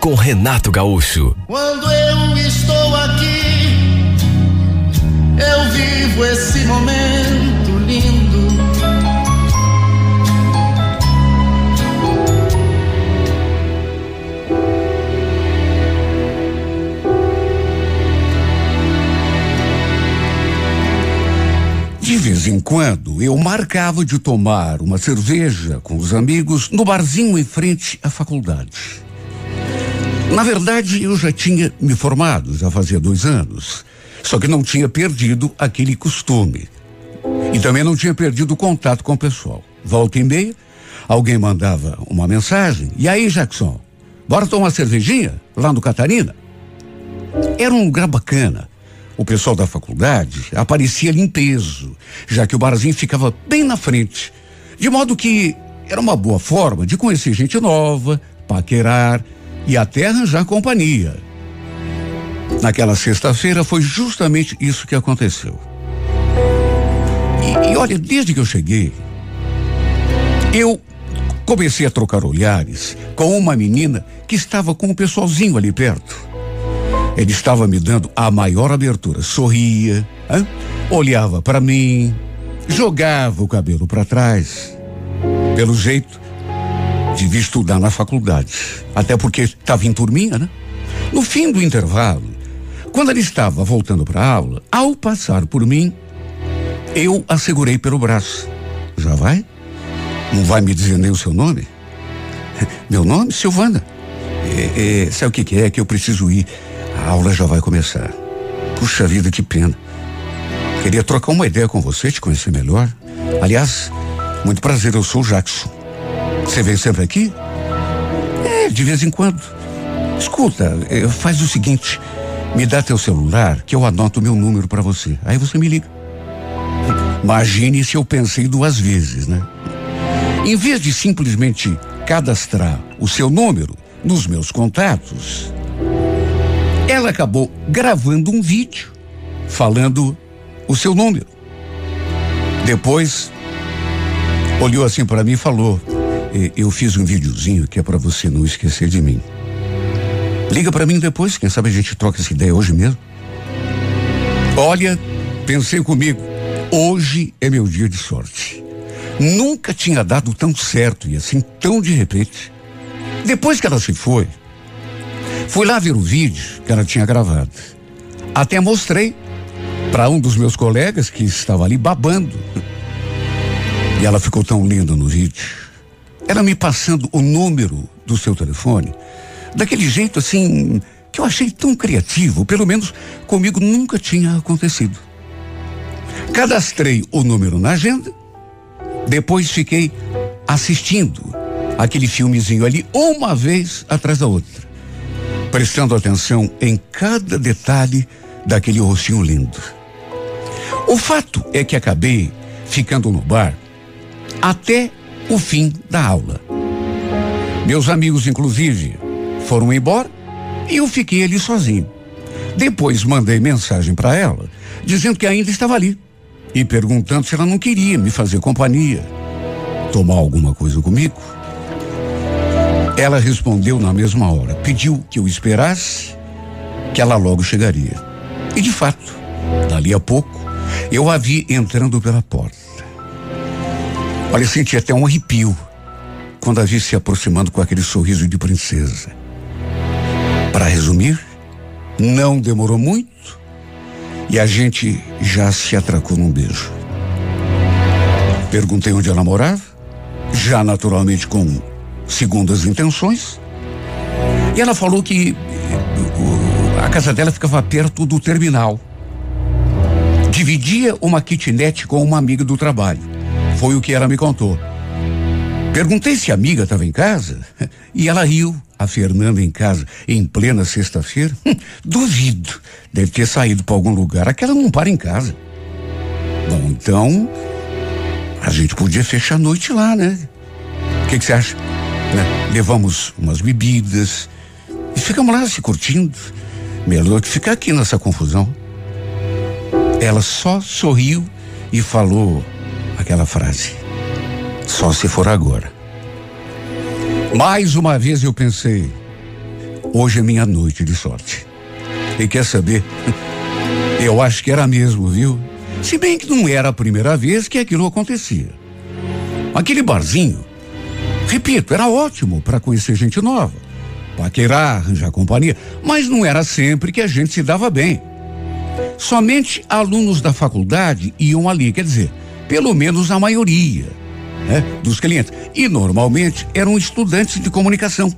com Renato Gaúcho. Quando eu estou aqui, eu vivo esse momento lindo. De vez em quando, eu marcava de tomar uma cerveja com os amigos no barzinho em frente à faculdade. Na verdade, eu já tinha me formado, já fazia dois anos. Só que não tinha perdido aquele costume. E também não tinha perdido o contato com o pessoal. Volta e meia, alguém mandava uma mensagem. E aí, Jackson, bora tomar uma cervejinha lá no Catarina? Era um lugar bacana. O pessoal da faculdade aparecia ali em peso, já que o barzinho ficava bem na frente. De modo que era uma boa forma de conhecer gente nova, paquerar e até arranjar companhia. Naquela sexta-feira foi justamente isso que aconteceu. E, e olha, desde que eu cheguei, eu comecei a trocar olhares com uma menina que estava com o pessoalzinho ali perto. Ele estava me dando a maior abertura, sorria, hein? olhava para mim, jogava o cabelo para trás. Pelo jeito, devia estudar na faculdade, até porque estava em turminha, né? No fim do intervalo, quando ele estava voltando para a aula, ao passar por mim, eu a segurei pelo braço. Já vai? Não vai me dizer nem o seu nome? Meu nome? Silvana. É, é, sabe o que, que é? Que eu preciso ir. A aula já vai começar. Puxa vida, que pena. Queria trocar uma ideia com você, te conhecer melhor. Aliás, muito prazer, eu sou o Jackson. Você vem sempre aqui? É, de vez em quando. Escuta, eh, faz o seguinte: me dá teu celular que eu anoto meu número para você. Aí você me liga. Imagine se eu pensei duas vezes, né? Em vez de simplesmente cadastrar o seu número nos meus contatos, ela acabou gravando um vídeo falando o seu número. Depois, olhou assim para mim e falou: Eu fiz um videozinho que é para você não esquecer de mim. Liga para mim depois, quem sabe a gente troca essa ideia hoje mesmo. Olha, pensei comigo, hoje é meu dia de sorte. Nunca tinha dado tão certo e assim tão de repente. Depois que ela se foi, fui lá ver o vídeo que ela tinha gravado. Até mostrei para um dos meus colegas que estava ali babando. E ela ficou tão linda no vídeo. Ela me passando o número do seu telefone, daquele jeito assim, que eu achei tão criativo, pelo menos comigo nunca tinha acontecido. Cadastrei o número na agenda, depois fiquei assistindo aquele filmezinho ali uma vez atrás da outra, prestando atenção em cada detalhe daquele rostinho lindo. O fato é que acabei ficando no bar até o fim da aula. Meus amigos, inclusive, foram embora e eu fiquei ali sozinho. Depois mandei mensagem para ela, dizendo que ainda estava ali e perguntando se ela não queria me fazer companhia, tomar alguma coisa comigo. Ela respondeu na mesma hora, pediu que eu esperasse, que ela logo chegaria. E de fato, dali a pouco, eu a vi entrando pela porta. Olha, senti até um arrepio quando a vi se aproximando com aquele sorriso de princesa. Para resumir, não demorou muito e a gente já se atracou num beijo. Perguntei onde ela morava, já naturalmente com segundas intenções, e ela falou que uh, a casa dela ficava perto do terminal. Dividia uma kitnet com uma amiga do trabalho. Foi o que ela me contou. Perguntei se a amiga estava em casa e ela riu. A Fernanda em casa em plena sexta-feira? Duvido. Deve ter saído para algum lugar. Aquela não para em casa. Bom, então a gente podia fechar a noite lá, né? O que você acha? Né? Levamos umas bebidas e ficamos lá se curtindo. Melhor que ficar aqui nessa confusão. Ela só sorriu e falou aquela frase. Só se for agora. Mais uma vez eu pensei, hoje é minha noite de sorte. E quer saber? Eu acho que era mesmo, viu? Se bem que não era a primeira vez que aquilo acontecia. Aquele barzinho, repito, era ótimo para conhecer gente nova, paquerar, arranjar companhia, mas não era sempre que a gente se dava bem. Somente alunos da faculdade iam ali, quer dizer, pelo menos a maioria né, dos clientes. E normalmente eram estudantes de comunicação,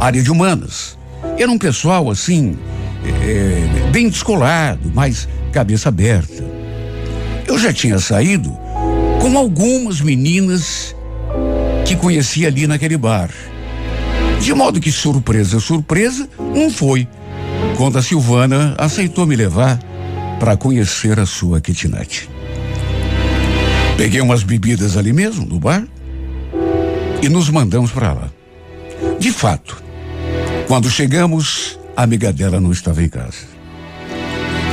área de humanas. Era um pessoal assim, é, bem descolado, mas cabeça aberta. Eu já tinha saído com algumas meninas que conhecia ali naquele bar. De modo que surpresa, surpresa, não foi. Quando a Silvana aceitou me levar para conhecer a sua kitnet. Peguei umas bebidas ali mesmo, no bar, e nos mandamos para lá. De fato, quando chegamos, a amiga dela não estava em casa.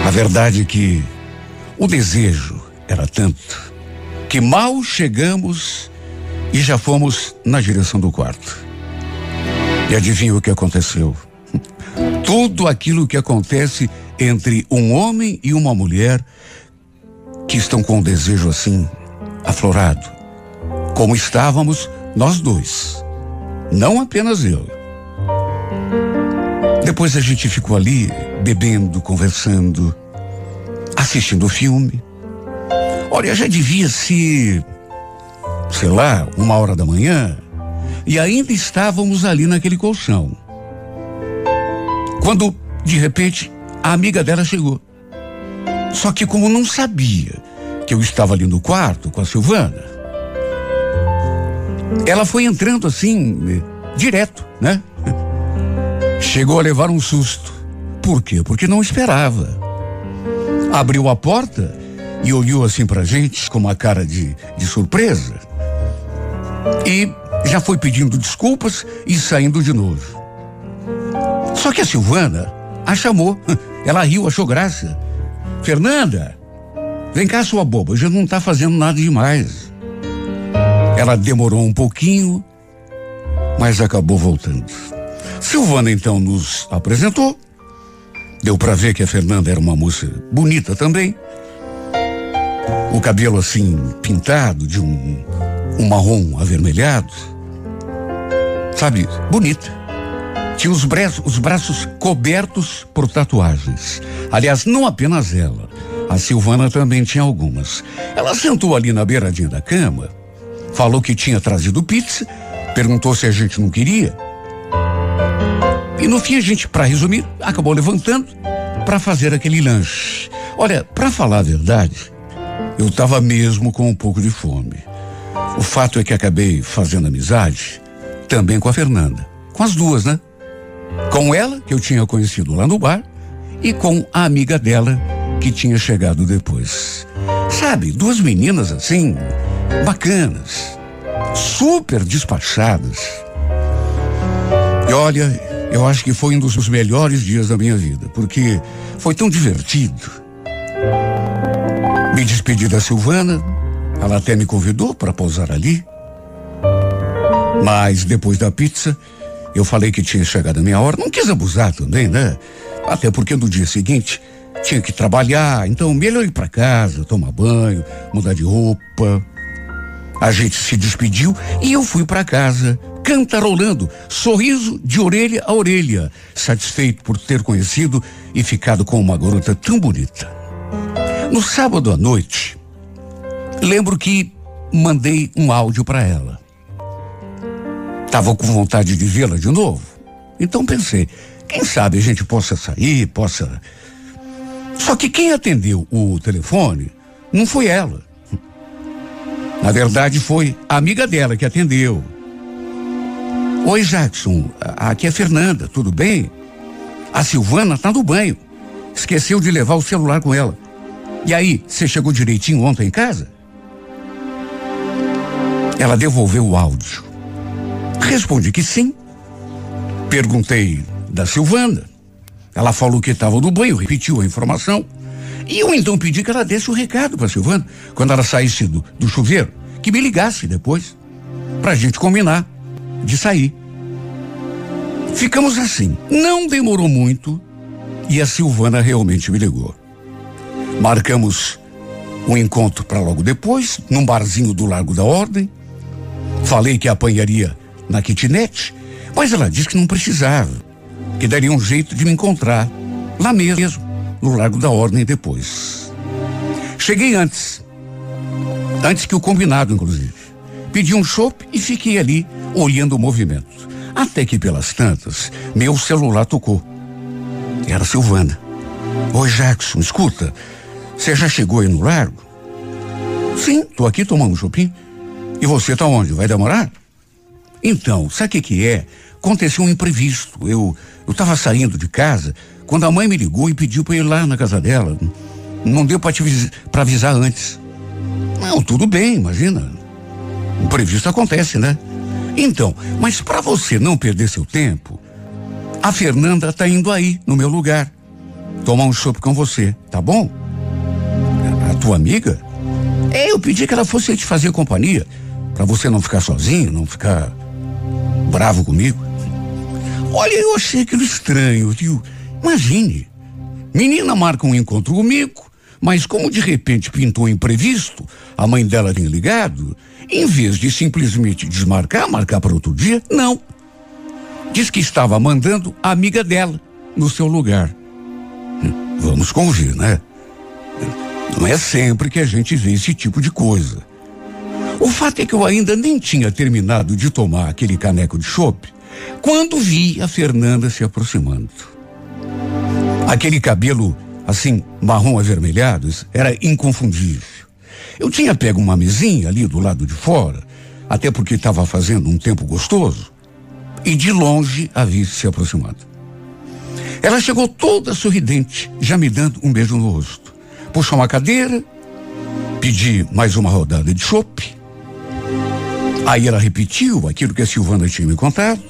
A verdade é que o desejo era tanto que mal chegamos e já fomos na direção do quarto. E adivinha o que aconteceu? Tudo aquilo que acontece entre um homem e uma mulher que estão com um desejo assim aflorado, como estávamos nós dois, não apenas eu. Depois a gente ficou ali bebendo, conversando, assistindo o filme. Olha, já devia ser, sei lá, uma hora da manhã, e ainda estávamos ali naquele colchão. Quando, de repente, a amiga dela chegou. Só que como não sabia que eu estava ali no quarto com a Silvana, ela foi entrando assim, direto, né? Chegou a levar um susto. Por quê? Porque não esperava. Abriu a porta e olhou assim pra gente com uma cara de, de surpresa. E já foi pedindo desculpas e saindo de novo. Só que a Silvana a chamou. Ela riu, achou graça. Fernanda, Vem cá, sua boba, já não está fazendo nada demais. Ela demorou um pouquinho, mas acabou voltando. Silvana então nos apresentou. Deu para ver que a Fernanda era uma moça bonita também. O cabelo assim pintado de um, um marrom avermelhado. Sabe, bonita. Tinha os braços, os braços cobertos por tatuagens. Aliás, não apenas ela. A Silvana também tinha algumas. Ela sentou ali na beiradinha da cama, falou que tinha trazido pizza, perguntou se a gente não queria. E no fim a gente, para resumir, acabou levantando para fazer aquele lanche. Olha, para falar a verdade, eu estava mesmo com um pouco de fome. O fato é que acabei fazendo amizade também com a Fernanda. Com as duas, né? Com ela, que eu tinha conhecido lá no bar, e com a amiga dela, que tinha chegado depois. Sabe, duas meninas assim, bacanas, super despachadas. E olha, eu acho que foi um dos melhores dias da minha vida, porque foi tão divertido. Me despedi da Silvana, ela até me convidou para pousar ali. Mas depois da pizza, eu falei que tinha chegado a minha hora. Não quis abusar também, né? Até porque no dia seguinte tinha que trabalhar, então melhor ir para casa, tomar banho, mudar de roupa. A gente se despediu e eu fui para casa, cantarolando, sorriso de orelha a orelha, satisfeito por ter conhecido e ficado com uma garota tão bonita. No sábado à noite, lembro que mandei um áudio para ela. Tava com vontade de vê-la de novo. Então pensei, quem sabe a gente possa sair, possa só que quem atendeu o telefone não foi ela. Na verdade, foi a amiga dela que atendeu. Oi, Jackson. Aqui é Fernanda, tudo bem? A Silvana tá no banho. Esqueceu de levar o celular com ela. E aí, você chegou direitinho ontem em casa? Ela devolveu o áudio. Respondi que sim. Perguntei da Silvana. Ela falou que estava no banho, repetiu a informação. E eu então pedi que ela desse o recado para Silvana, quando ela saísse do, do chuveiro, que me ligasse depois, para a gente combinar de sair. Ficamos assim. Não demorou muito e a Silvana realmente me ligou. Marcamos um encontro para logo depois, num barzinho do Largo da Ordem. Falei que apanharia na kitnet, mas ela disse que não precisava, que daria um jeito de me encontrar lá mesmo, no Largo da Ordem depois. Cheguei antes, antes que o combinado, inclusive. Pedi um chopp e fiquei ali olhando o movimento. Até que pelas tantas, meu celular tocou. Era Silvana. Oi, Jackson, escuta, você já chegou aí no largo? Sim, tô aqui tomando um chopin. E você tá onde? Vai demorar? Então, sabe o que que é? Aconteceu um imprevisto. Eu, eu tava saindo de casa quando a mãe me ligou e pediu para ir lá na casa dela. Não deu para avisar antes. Não, tudo bem, imagina. Imprevisto acontece, né? Então, mas para você não perder seu tempo, a Fernanda tá indo aí, no meu lugar. Tomar um chopp com você, tá bom? A tua amiga? É, eu pedi que ela fosse te fazer companhia, para você não ficar sozinho, não ficar bravo comigo. Olha, eu achei aquilo estranho, viu? Imagine. Menina marca um encontro comigo, mas como de repente pintou imprevisto, a mãe dela tinha ligado, em vez de simplesmente desmarcar, marcar para outro dia, não. Diz que estava mandando a amiga dela no seu lugar. Vamos convir, né? Não é sempre que a gente vê esse tipo de coisa. O fato é que eu ainda nem tinha terminado de tomar aquele caneco de chope quando vi a Fernanda se aproximando. Aquele cabelo assim, marrom avermelhado, era inconfundível. Eu tinha pego uma mesinha ali do lado de fora, até porque estava fazendo um tempo gostoso, e de longe a vi se aproximando. Ela chegou toda sorridente, já me dando um beijo no rosto. Puxou uma cadeira, pedi mais uma rodada de chope. Aí ela repetiu aquilo que a Silvana tinha me contado.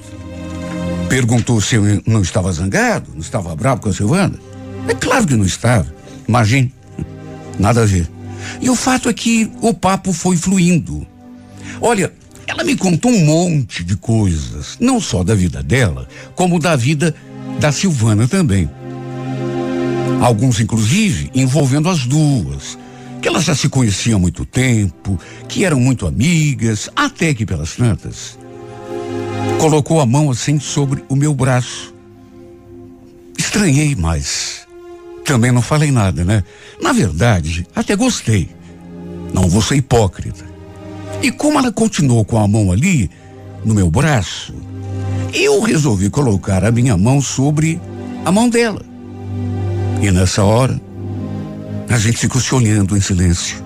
Perguntou se eu não estava zangado, não estava bravo com a Silvana. É claro que não estava. Imagine. Nada a ver. E o fato é que o papo foi fluindo. Olha, ela me contou um monte de coisas, não só da vida dela, como da vida da Silvana também. Alguns, inclusive, envolvendo as duas, que elas já se conheciam há muito tempo, que eram muito amigas, até que pelas tantas. Colocou a mão assim sobre o meu braço. Estranhei, mas também não falei nada, né? Na verdade, até gostei. Não vou ser hipócrita. E como ela continuou com a mão ali, no meu braço, eu resolvi colocar a minha mão sobre a mão dela. E nessa hora, a gente ficou se olhando em silêncio.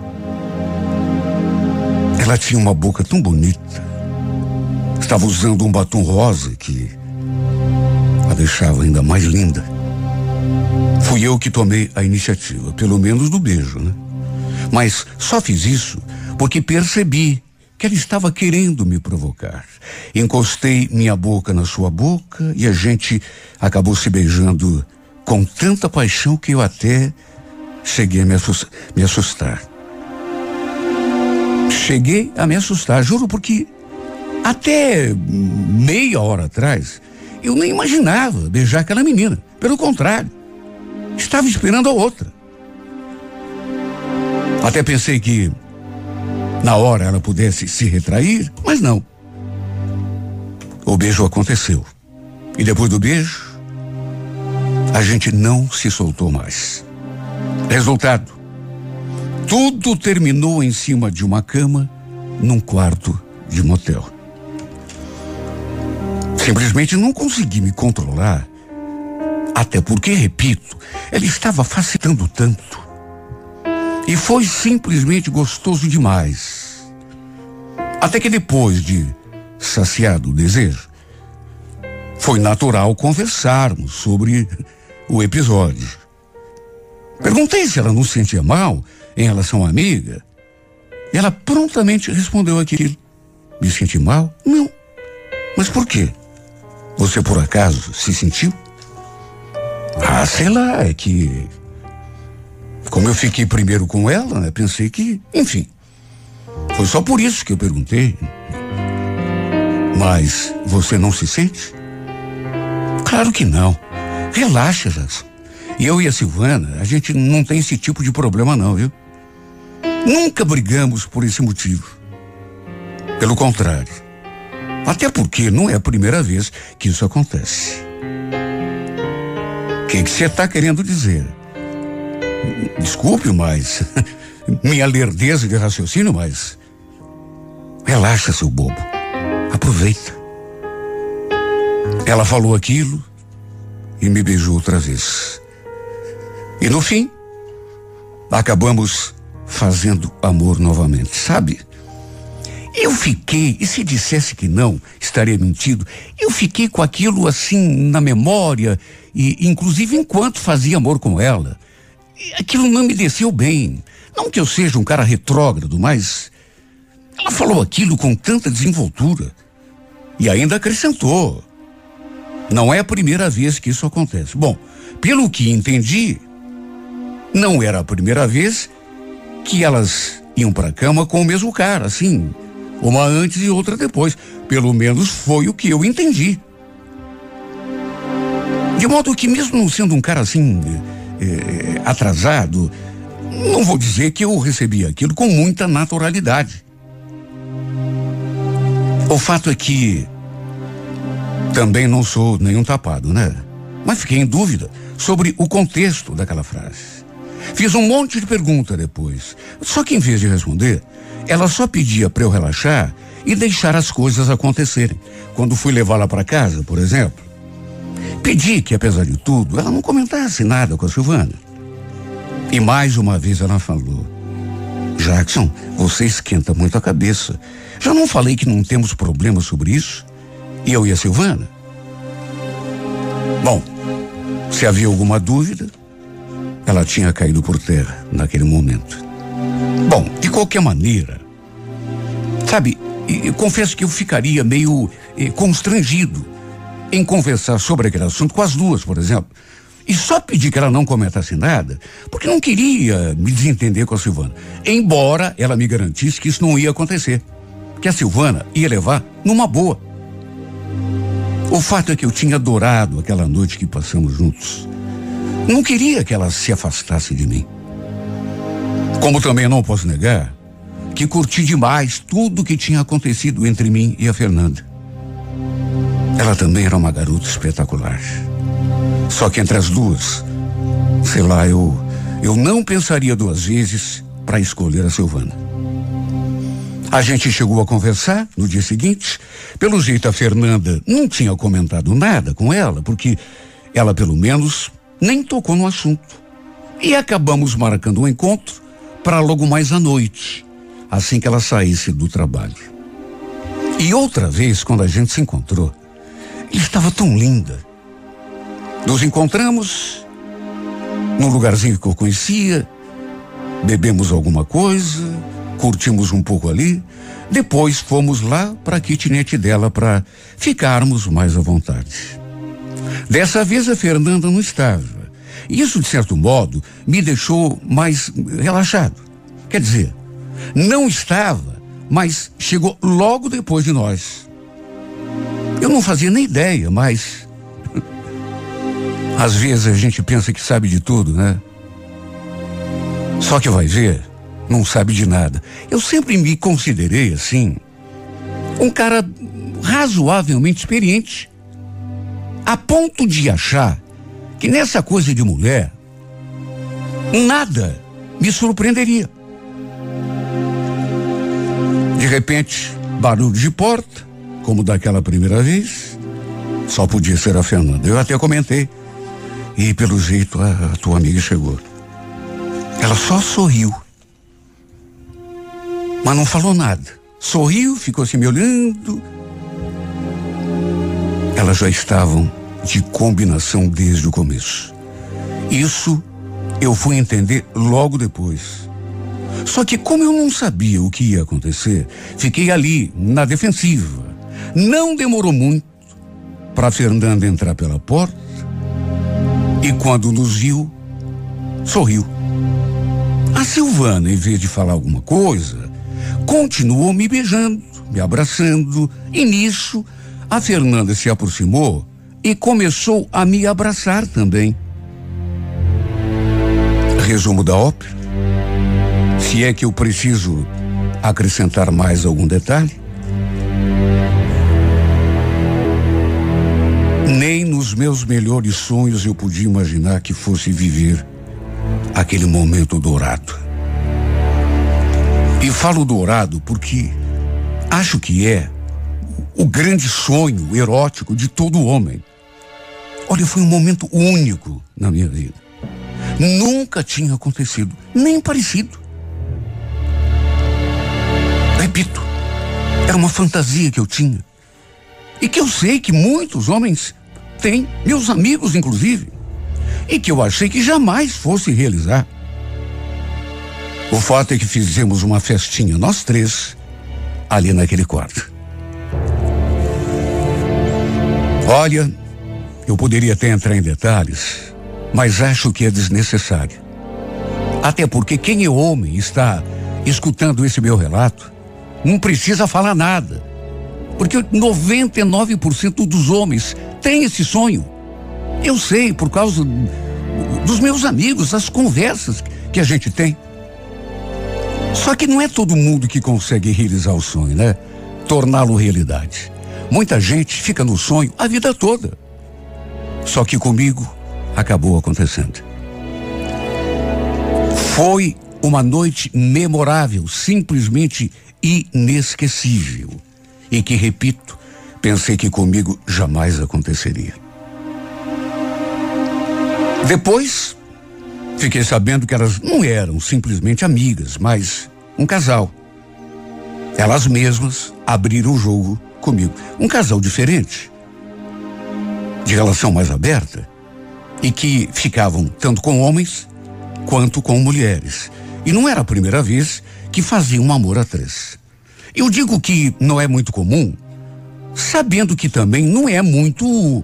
Ela tinha uma boca tão bonita. Estava usando um batom rosa que a deixava ainda mais linda. Fui eu que tomei a iniciativa, pelo menos do beijo, né? Mas só fiz isso porque percebi que ela estava querendo me provocar. Encostei minha boca na sua boca e a gente acabou se beijando com tanta paixão que eu até cheguei a me assustar. Cheguei a me assustar, juro, porque até meia hora atrás eu nem imaginava beijar aquela menina. Pelo contrário, Estava esperando a outra. Até pensei que na hora ela pudesse se retrair, mas não. O beijo aconteceu. E depois do beijo, a gente não se soltou mais. Resultado: tudo terminou em cima de uma cama num quarto de motel. Simplesmente não consegui me controlar até porque, repito, ela estava facilitando tanto. E foi simplesmente gostoso demais. Até que depois de saciado o desejo, foi natural conversarmos sobre o episódio. Perguntei se ela não se sentia mal em relação à amiga. E ela prontamente respondeu aquilo. Me senti mal? Não. Mas por quê? Você por acaso se sentiu? Ah, sei lá, é que. Como eu fiquei primeiro com ela, né, pensei que. Enfim. Foi só por isso que eu perguntei. Mas você não se sente? Claro que não. Relaxa, Jackson. Eu e a Silvana, a gente não tem esse tipo de problema não, viu? Nunca brigamos por esse motivo. Pelo contrário. Até porque não é a primeira vez que isso acontece. O que você está querendo dizer? Desculpe, mas. minha lerdeza de raciocínio, mas. Relaxa, seu bobo. Aproveita. Ela falou aquilo e me beijou outra vez. E no fim, acabamos fazendo amor novamente, sabe? Eu fiquei, e se dissesse que não, estaria mentido. Eu fiquei com aquilo assim na memória, e inclusive enquanto fazia amor com ela. Aquilo não me desceu bem. Não que eu seja um cara retrógrado, mas ela falou aquilo com tanta desenvoltura. E ainda acrescentou. Não é a primeira vez que isso acontece. Bom, pelo que entendi, não era a primeira vez que elas iam para a cama com o mesmo cara, assim, uma antes e outra depois. Pelo menos foi o que eu entendi. De modo que, mesmo sendo um cara assim, é, atrasado, não vou dizer que eu recebi aquilo com muita naturalidade. O fato é que também não sou nenhum tapado, né? Mas fiquei em dúvida sobre o contexto daquela frase. Fiz um monte de pergunta depois. Só que em vez de responder, ela só pedia para eu relaxar e deixar as coisas acontecerem. Quando fui levá-la para casa, por exemplo, pedi que, apesar de tudo, ela não comentasse nada com a Silvana. E mais uma vez ela falou: Jackson, você esquenta muito a cabeça. Já não falei que não temos problema sobre isso? E eu e a Silvana? Bom, se havia alguma dúvida, ela tinha caído por terra naquele momento. Bom, de qualquer maneira, sabe, eu confesso que eu ficaria meio eh, constrangido em conversar sobre aquele assunto com as duas, por exemplo. E só pedi que ela não comentasse nada, porque não queria me desentender com a Silvana. Embora ela me garantisse que isso não ia acontecer. Que a Silvana ia levar numa boa. O fato é que eu tinha adorado aquela noite que passamos juntos. Não queria que ela se afastasse de mim. Como também não posso negar que curti demais tudo que tinha acontecido entre mim e a Fernanda. Ela também era uma garota espetacular. Só que entre as duas, sei lá, eu eu não pensaria duas vezes para escolher a Silvana. A gente chegou a conversar no dia seguinte. Pelo jeito, a Fernanda não tinha comentado nada com ela, porque ela, pelo menos, nem tocou no assunto. E acabamos marcando um encontro para logo mais à noite, assim que ela saísse do trabalho. E outra vez, quando a gente se encontrou, estava tão linda. Nos encontramos num lugarzinho que eu conhecia, bebemos alguma coisa, curtimos um pouco ali, depois fomos lá para a kitnet dela para ficarmos mais à vontade. Dessa vez a Fernanda não estava. Isso, de certo modo, me deixou mais relaxado. Quer dizer, não estava, mas chegou logo depois de nós. Eu não fazia nem ideia, mas. Às vezes a gente pensa que sabe de tudo, né? Só que vai ver, não sabe de nada. Eu sempre me considerei assim, um cara razoavelmente experiente, a ponto de achar que nessa coisa de mulher, nada me surpreenderia. De repente, barulho de porta, como daquela primeira vez, só podia ser a Fernanda. Eu até comentei. E pelo jeito a, a tua amiga chegou. Ela só sorriu. Mas não falou nada. sorriu, ficou assim me olhando. Elas já estavam de combinação desde o começo. Isso eu fui entender logo depois. Só que, como eu não sabia o que ia acontecer, fiquei ali, na defensiva. Não demorou muito para Fernanda entrar pela porta e, quando nos viu, sorriu. A Silvana, em vez de falar alguma coisa, continuou me beijando, me abraçando, e nisso a Fernanda se aproximou e começou a me abraçar também. Resumo da ópera. Se é que eu preciso acrescentar mais algum detalhe. Nem nos meus melhores sonhos eu podia imaginar que fosse viver aquele momento dourado. E falo dourado porque acho que é o grande sonho erótico de todo homem. Olha, foi um momento único na minha vida. Nunca tinha acontecido, nem parecido. Repito, era uma fantasia que eu tinha. E que eu sei que muitos homens têm, meus amigos inclusive, e que eu achei que jamais fosse realizar. O fato é que fizemos uma festinha, nós três, ali naquele quarto. Olha, eu poderia até entrar em detalhes, mas acho que é desnecessário. Até porque quem é homem está escutando esse meu relato não precisa falar nada. Porque 99% dos homens têm esse sonho. Eu sei por causa dos meus amigos, das conversas que a gente tem. Só que não é todo mundo que consegue realizar o sonho, né? Torná-lo realidade. Muita gente fica no sonho a vida toda. Só que comigo acabou acontecendo. Foi uma noite memorável, simplesmente inesquecível. E que, repito, pensei que comigo jamais aconteceria. Depois, fiquei sabendo que elas não eram simplesmente amigas, mas um casal. Elas mesmas abriram o jogo comigo. Um casal diferente, de relação mais aberta, e que ficavam tanto com homens quanto com mulheres. E não era a primeira vez que faziam um amor a três. Eu digo que não é muito comum, sabendo que também não é muito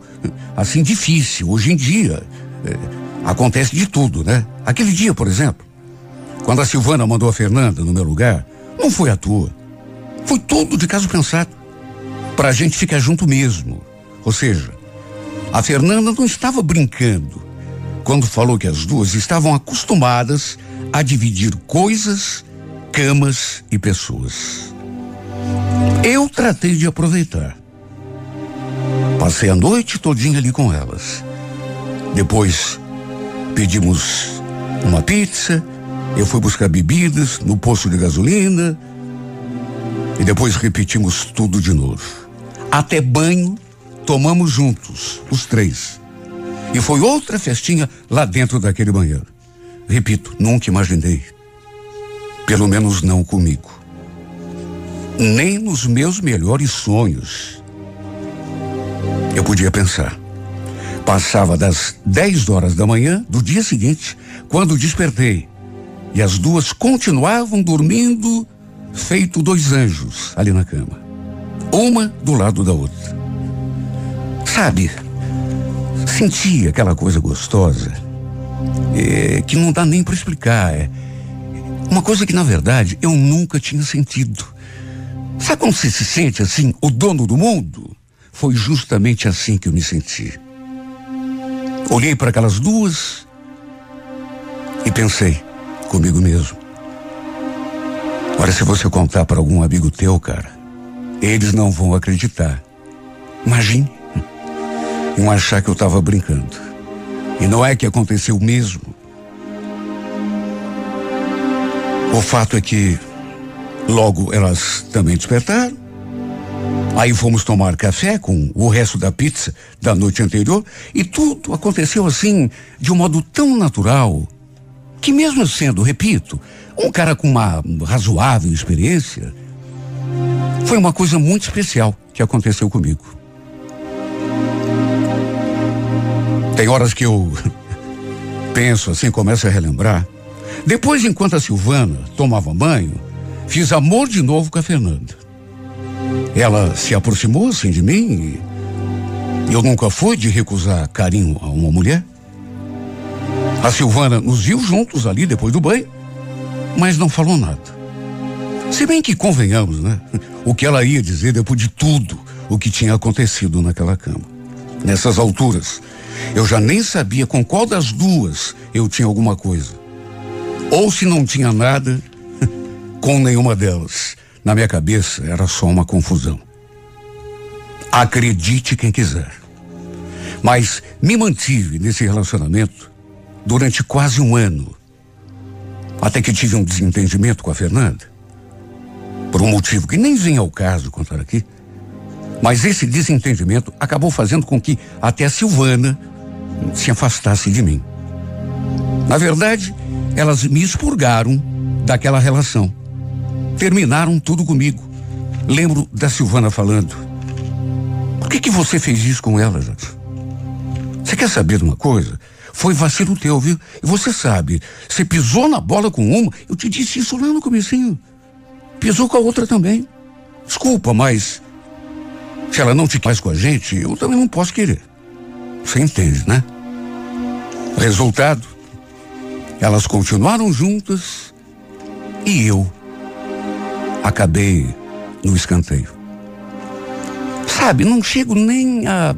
assim difícil. Hoje em dia é, acontece de tudo, né? Aquele dia, por exemplo, quando a Silvana mandou a Fernanda no meu lugar, não foi à toa. Foi tudo de caso pensado para a gente ficar junto mesmo. Ou seja, a Fernanda não estava brincando quando falou que as duas estavam acostumadas a dividir coisas, camas e pessoas. Eu tratei de aproveitar. Passei a noite todinha ali com elas. Depois pedimos uma pizza, eu fui buscar bebidas no posto de gasolina e depois repetimos tudo de novo. Até banho tomamos juntos, os três. E foi outra festinha lá dentro daquele banheiro. Repito, nunca imaginei. Pelo menos não comigo. Nem nos meus melhores sonhos. Eu podia pensar. Passava das 10 horas da manhã do dia seguinte, quando despertei. E as duas continuavam dormindo, feito dois anjos ali na cama uma do lado da outra. Sabe, senti aquela coisa gostosa é, que não dá nem para explicar. É uma coisa que, na verdade, eu nunca tinha sentido. Sabe como você se sente assim, o dono do mundo? Foi justamente assim que eu me senti. Olhei para aquelas duas e pensei comigo mesmo. Olha, se você contar para algum amigo teu, cara, eles não vão acreditar. Imagine. Iam achar que eu estava brincando. E não é que aconteceu mesmo. O fato é que logo elas também despertaram. Aí fomos tomar café com o resto da pizza da noite anterior e tudo aconteceu assim de um modo tão natural que mesmo sendo, repito, um cara com uma razoável experiência, Foi uma coisa muito especial que aconteceu comigo. Tem horas que eu penso assim, começo a relembrar. Depois, enquanto a Silvana tomava banho, fiz amor de novo com a Fernanda. Ela se aproximou assim de mim e eu nunca fui de recusar carinho a uma mulher. A Silvana nos viu juntos ali depois do banho, mas não falou nada. Se bem que convenhamos, né? O que ela ia dizer depois de tudo o que tinha acontecido naquela cama. Nessas alturas, eu já nem sabia com qual das duas eu tinha alguma coisa. Ou se não tinha nada, com nenhuma delas. Na minha cabeça era só uma confusão. Acredite quem quiser. Mas me mantive nesse relacionamento durante quase um ano. Até que tive um desentendimento com a Fernanda. Por um motivo que nem vem ao caso contar aqui. Mas esse desentendimento acabou fazendo com que até a Silvana se afastasse de mim. Na verdade, elas me expurgaram daquela relação. Terminaram tudo comigo. Lembro da Silvana falando: Por que, que você fez isso com ela, Jackson? Você quer saber de uma coisa? Foi vacilo teu, viu? E você sabe, você pisou na bola com uma, eu te disse isso lá no comecinho. Pisou com a outra também. Desculpa, mas se ela não te mais com a gente, eu também não posso querer. Você entende, né? Resultado, elas continuaram juntas e eu acabei no escanteio. Sabe, não chego nem a,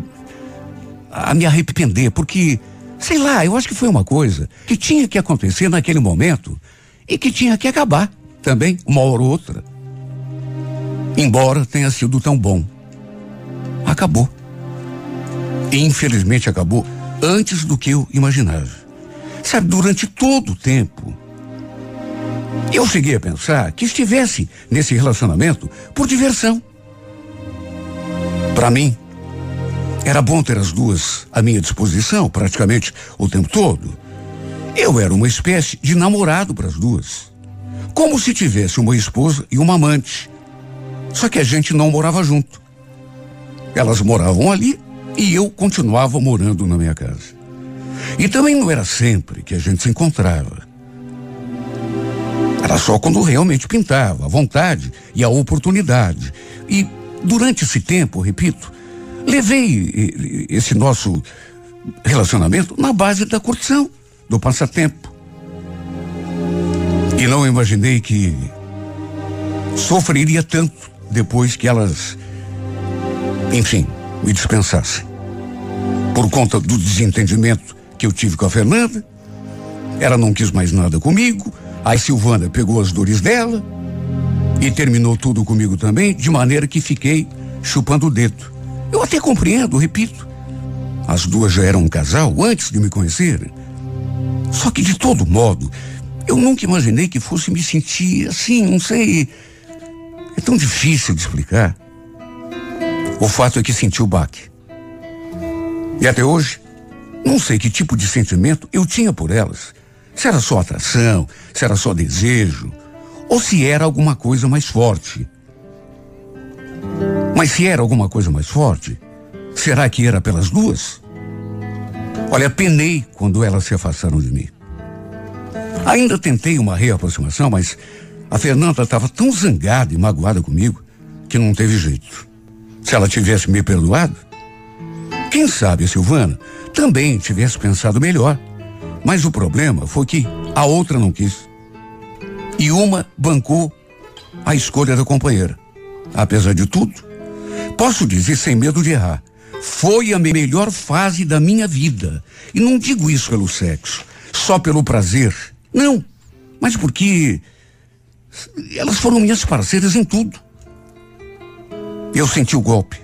a me arrepender, porque, sei lá, eu acho que foi uma coisa que tinha que acontecer naquele momento e que tinha que acabar também, uma hora ou outra. Embora tenha sido tão bom. Acabou. E infelizmente acabou antes do que eu imaginava. Sabe, durante todo o tempo, eu cheguei a pensar que estivesse nesse relacionamento por diversão. Para mim, era bom ter as duas à minha disposição praticamente o tempo todo. Eu era uma espécie de namorado para as duas. Como se tivesse uma esposa e uma amante. Só que a gente não morava junto. Elas moravam ali e eu continuava morando na minha casa. E também não era sempre que a gente se encontrava. Era só quando realmente pintava, a vontade e a oportunidade. E durante esse tempo, repito, levei esse nosso relacionamento na base da curtição, do passatempo. E não imaginei que sofreria tanto depois que elas, enfim, me dispensassem. Por conta do desentendimento que eu tive com a Fernanda, ela não quis mais nada comigo, a Silvana pegou as dores dela e terminou tudo comigo também, de maneira que fiquei chupando o dedo. Eu até compreendo, repito. As duas já eram um casal antes de me conhecer. Só que de todo modo, eu nunca imaginei que fosse me sentir assim, não sei. É tão difícil de explicar. O fato é que senti o baque. E até hoje, não sei que tipo de sentimento eu tinha por elas. Se era só atração, se era só desejo, ou se era alguma coisa mais forte. Mas se era alguma coisa mais forte, será que era pelas duas? Olha, penei quando elas se afastaram de mim. Ainda tentei uma reaproximação, mas a Fernanda estava tão zangada e magoada comigo que não teve jeito. Se ela tivesse me perdoado, quem sabe a Silvana também tivesse pensado melhor. Mas o problema foi que a outra não quis. E uma bancou a escolha da companheira. Apesar de tudo, posso dizer sem medo de errar, foi a melhor fase da minha vida. E não digo isso pelo sexo, só pelo prazer não, mas porque elas foram minhas parceiras em tudo. Eu senti o golpe.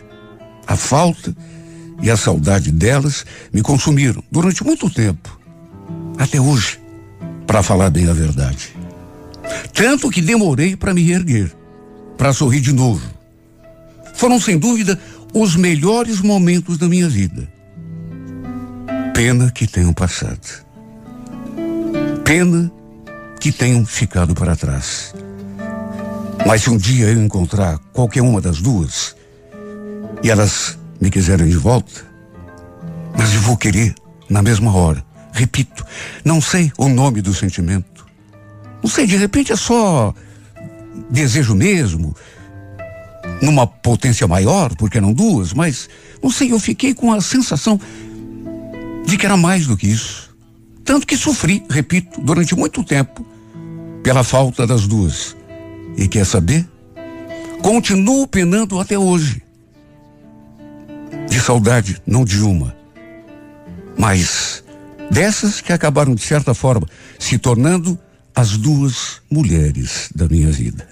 A falta e a saudade delas me consumiram durante muito tempo. Até hoje, para falar bem a verdade. Tanto que demorei para me reerguer, para sorrir de novo. Foram, sem dúvida, os melhores momentos da minha vida. Pena que tenham passado. Pena que tenham ficado para trás. Mas se um dia eu encontrar qualquer uma das duas e elas me quiserem de volta, mas eu vou querer na mesma hora. Repito, não sei o nome do sentimento. Não sei, de repente é só desejo mesmo, numa potência maior, porque não duas, mas não sei, eu fiquei com a sensação de que era mais do que isso. Tanto que sofri, repito, durante muito tempo pela falta das duas. E quer saber? Continuo penando até hoje. De saudade, não de uma. Mas dessas que acabaram, de certa forma, se tornando as duas mulheres da minha vida.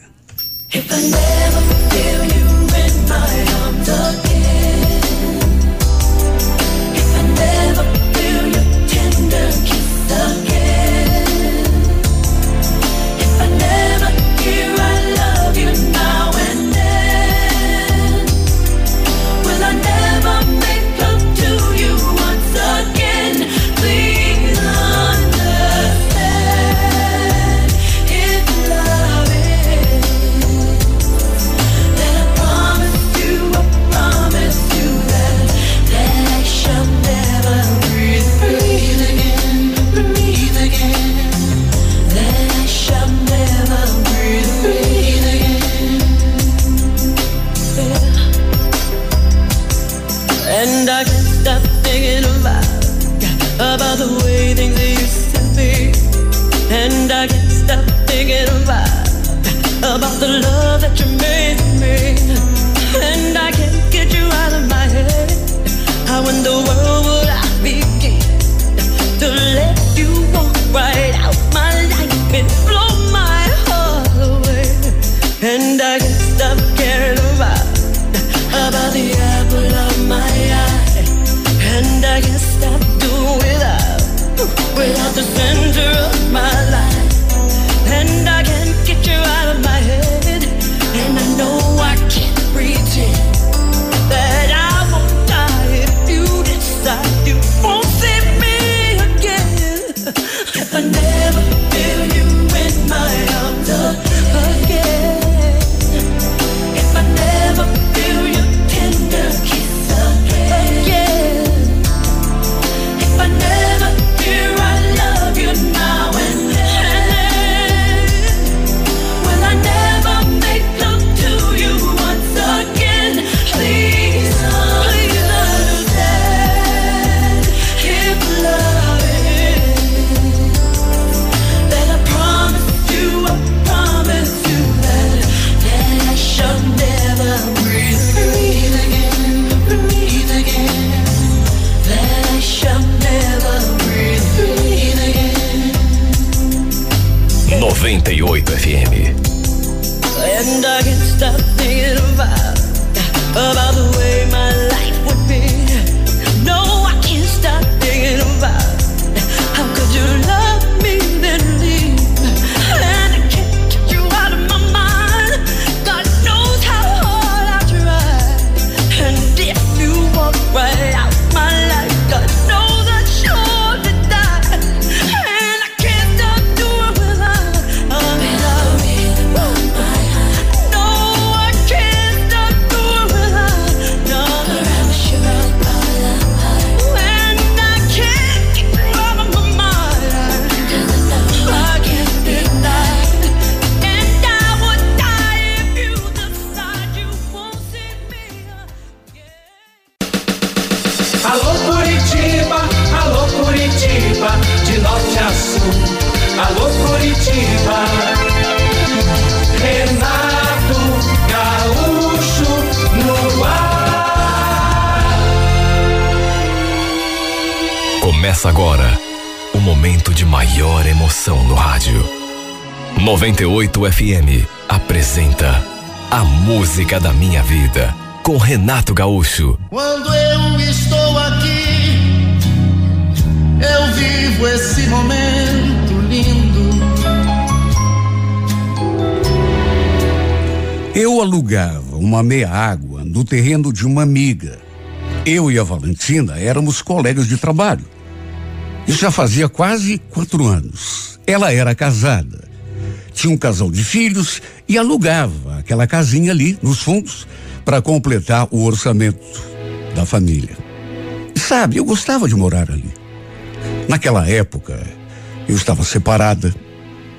FM apresenta A Música da Minha Vida com Renato Gaúcho. Quando eu estou aqui, eu vivo esse momento lindo. Eu alugava uma meia água no terreno de uma amiga. Eu e a Valentina éramos colegas de trabalho. Isso já fazia quase quatro anos. Ela era casada. Tinha um casal de filhos e alugava aquela casinha ali nos fundos para completar o orçamento da família. sabe, eu gostava de morar ali. Naquela época, eu estava separada,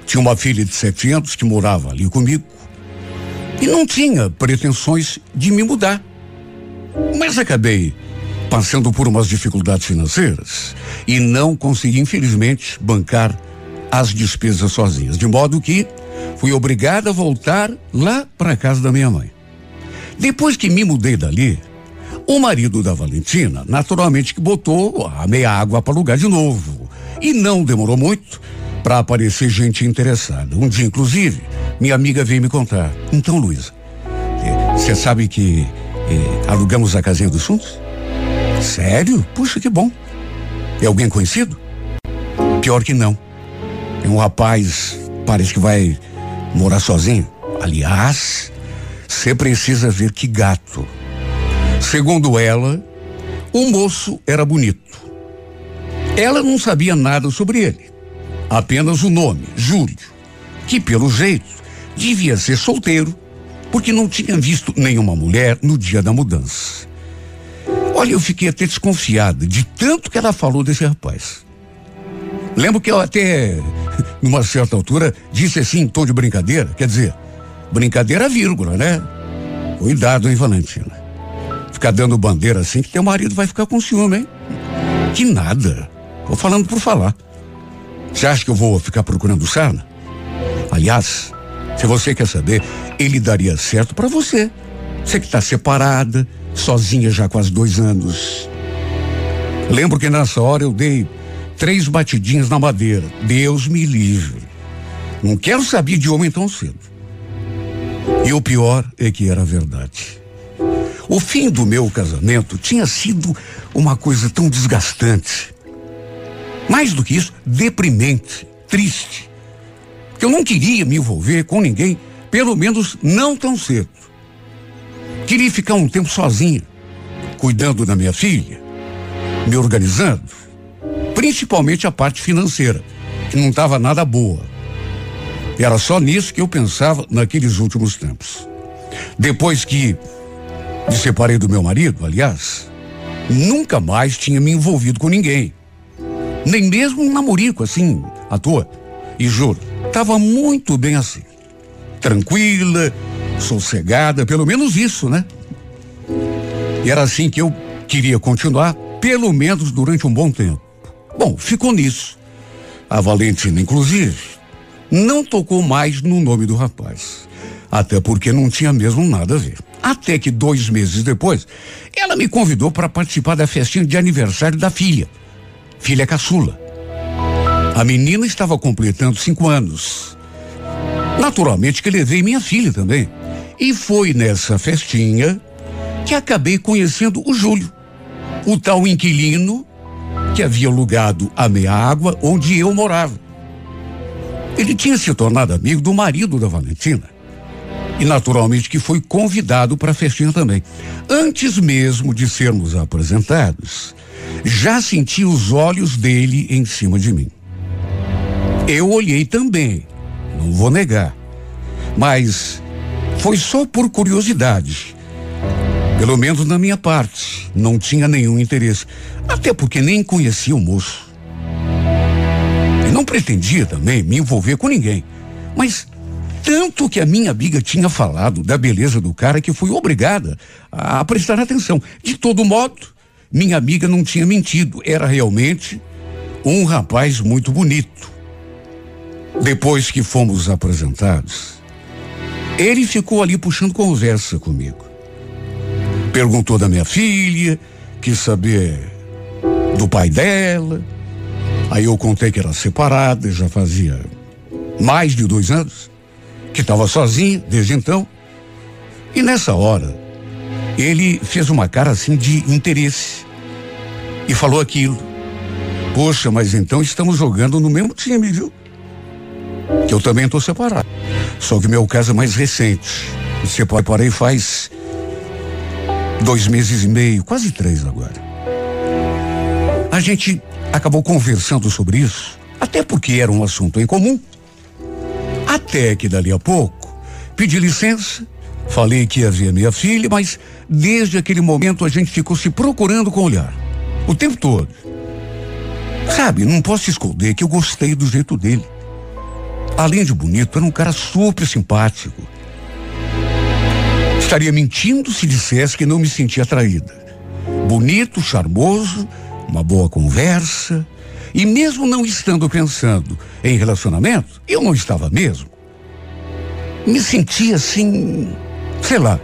tinha uma filha de sete anos que morava ali comigo e não tinha pretensões de me mudar. Mas acabei passando por umas dificuldades financeiras e não consegui, infelizmente, bancar as despesas sozinhas, de modo que fui obrigada a voltar lá para casa da minha mãe. Depois que me mudei dali, o marido da Valentina, naturalmente que botou a meia água para lugar de novo. E não demorou muito para aparecer gente interessada. Um dia, inclusive, minha amiga veio me contar. Então, Luísa, você sabe que eh, alugamos a casinha dos fundos? Sério? Puxa, que bom. É alguém conhecido? Pior que não. Um rapaz, parece que vai morar sozinho. Aliás, você precisa ver que gato. Segundo ela, o moço era bonito. Ela não sabia nada sobre ele. Apenas o nome, Júlio, que pelo jeito devia ser solteiro, porque não tinha visto nenhuma mulher no dia da mudança. Olha, eu fiquei até desconfiada de tanto que ela falou desse rapaz. Lembro que eu até, numa certa altura, disse assim em tom de brincadeira, quer dizer, brincadeira vírgula, né? Cuidado, hein, Valentina. Ficar dando bandeira assim que teu marido vai ficar com ciúme, hein? Que nada. Tô falando por falar. Você acha que eu vou ficar procurando sarna? Aliás, se você quer saber, ele daria certo para você. Você que está separada, sozinha já há quase dois anos. Lembro que nessa hora eu dei três batidinhas na madeira. Deus me livre. Não quero saber de homem tão cedo. E o pior é que era verdade. O fim do meu casamento tinha sido uma coisa tão desgastante. Mais do que isso, deprimente, triste. Que eu não queria me envolver com ninguém, pelo menos não tão cedo. Queria ficar um tempo sozinha, cuidando da minha filha, me organizando, principalmente a parte financeira, que não estava nada boa. Era só nisso que eu pensava naqueles últimos tempos. Depois que me separei do meu marido, aliás, nunca mais tinha me envolvido com ninguém. Nem mesmo um namorico assim, à toa. E juro, estava muito bem assim. Tranquila, sossegada, pelo menos isso, né? E era assim que eu queria continuar, pelo menos durante um bom tempo. Bom, ficou nisso. A Valentina, inclusive, não tocou mais no nome do rapaz. Até porque não tinha mesmo nada a ver. Até que dois meses depois, ela me convidou para participar da festinha de aniversário da filha, filha caçula. A menina estava completando cinco anos. Naturalmente que levei minha filha também. E foi nessa festinha que acabei conhecendo o Júlio, o tal inquilino que havia alugado a meia água onde eu morava. Ele tinha se tornado amigo do marido da Valentina. E naturalmente que foi convidado para a festinha também. Antes mesmo de sermos apresentados, já senti os olhos dele em cima de mim. Eu olhei também, não vou negar. Mas foi só por curiosidade. Pelo menos na minha parte. Não tinha nenhum interesse. Até porque nem conhecia o moço. E não pretendia também me envolver com ninguém. Mas tanto que a minha amiga tinha falado da beleza do cara que fui obrigada a prestar atenção. De todo modo, minha amiga não tinha mentido. Era realmente um rapaz muito bonito. Depois que fomos apresentados, ele ficou ali puxando conversa comigo. Perguntou da minha filha, quis saber do pai dela. Aí eu contei que era separada, já fazia mais de dois anos, que estava sozinha desde então. E nessa hora, ele fez uma cara assim de interesse e falou aquilo. Poxa, mas então estamos jogando no mesmo time, viu? Que eu também estou separado. Só que meu caso é mais recente. Separei faz dois meses e meio, quase três agora. A gente acabou conversando sobre isso, até porque era um assunto em comum. Até que dali a pouco, pedi licença, falei que ia ver minha filha, mas desde aquele momento a gente ficou se procurando com o olhar. O tempo todo. Sabe, não posso esconder que eu gostei do jeito dele. Além de bonito, era um cara super simpático. Estaria mentindo se dissesse que não me sentia atraída. Bonito, charmoso, uma boa conversa. E mesmo não estando pensando em relacionamento, eu não estava mesmo. Me sentia assim, sei lá.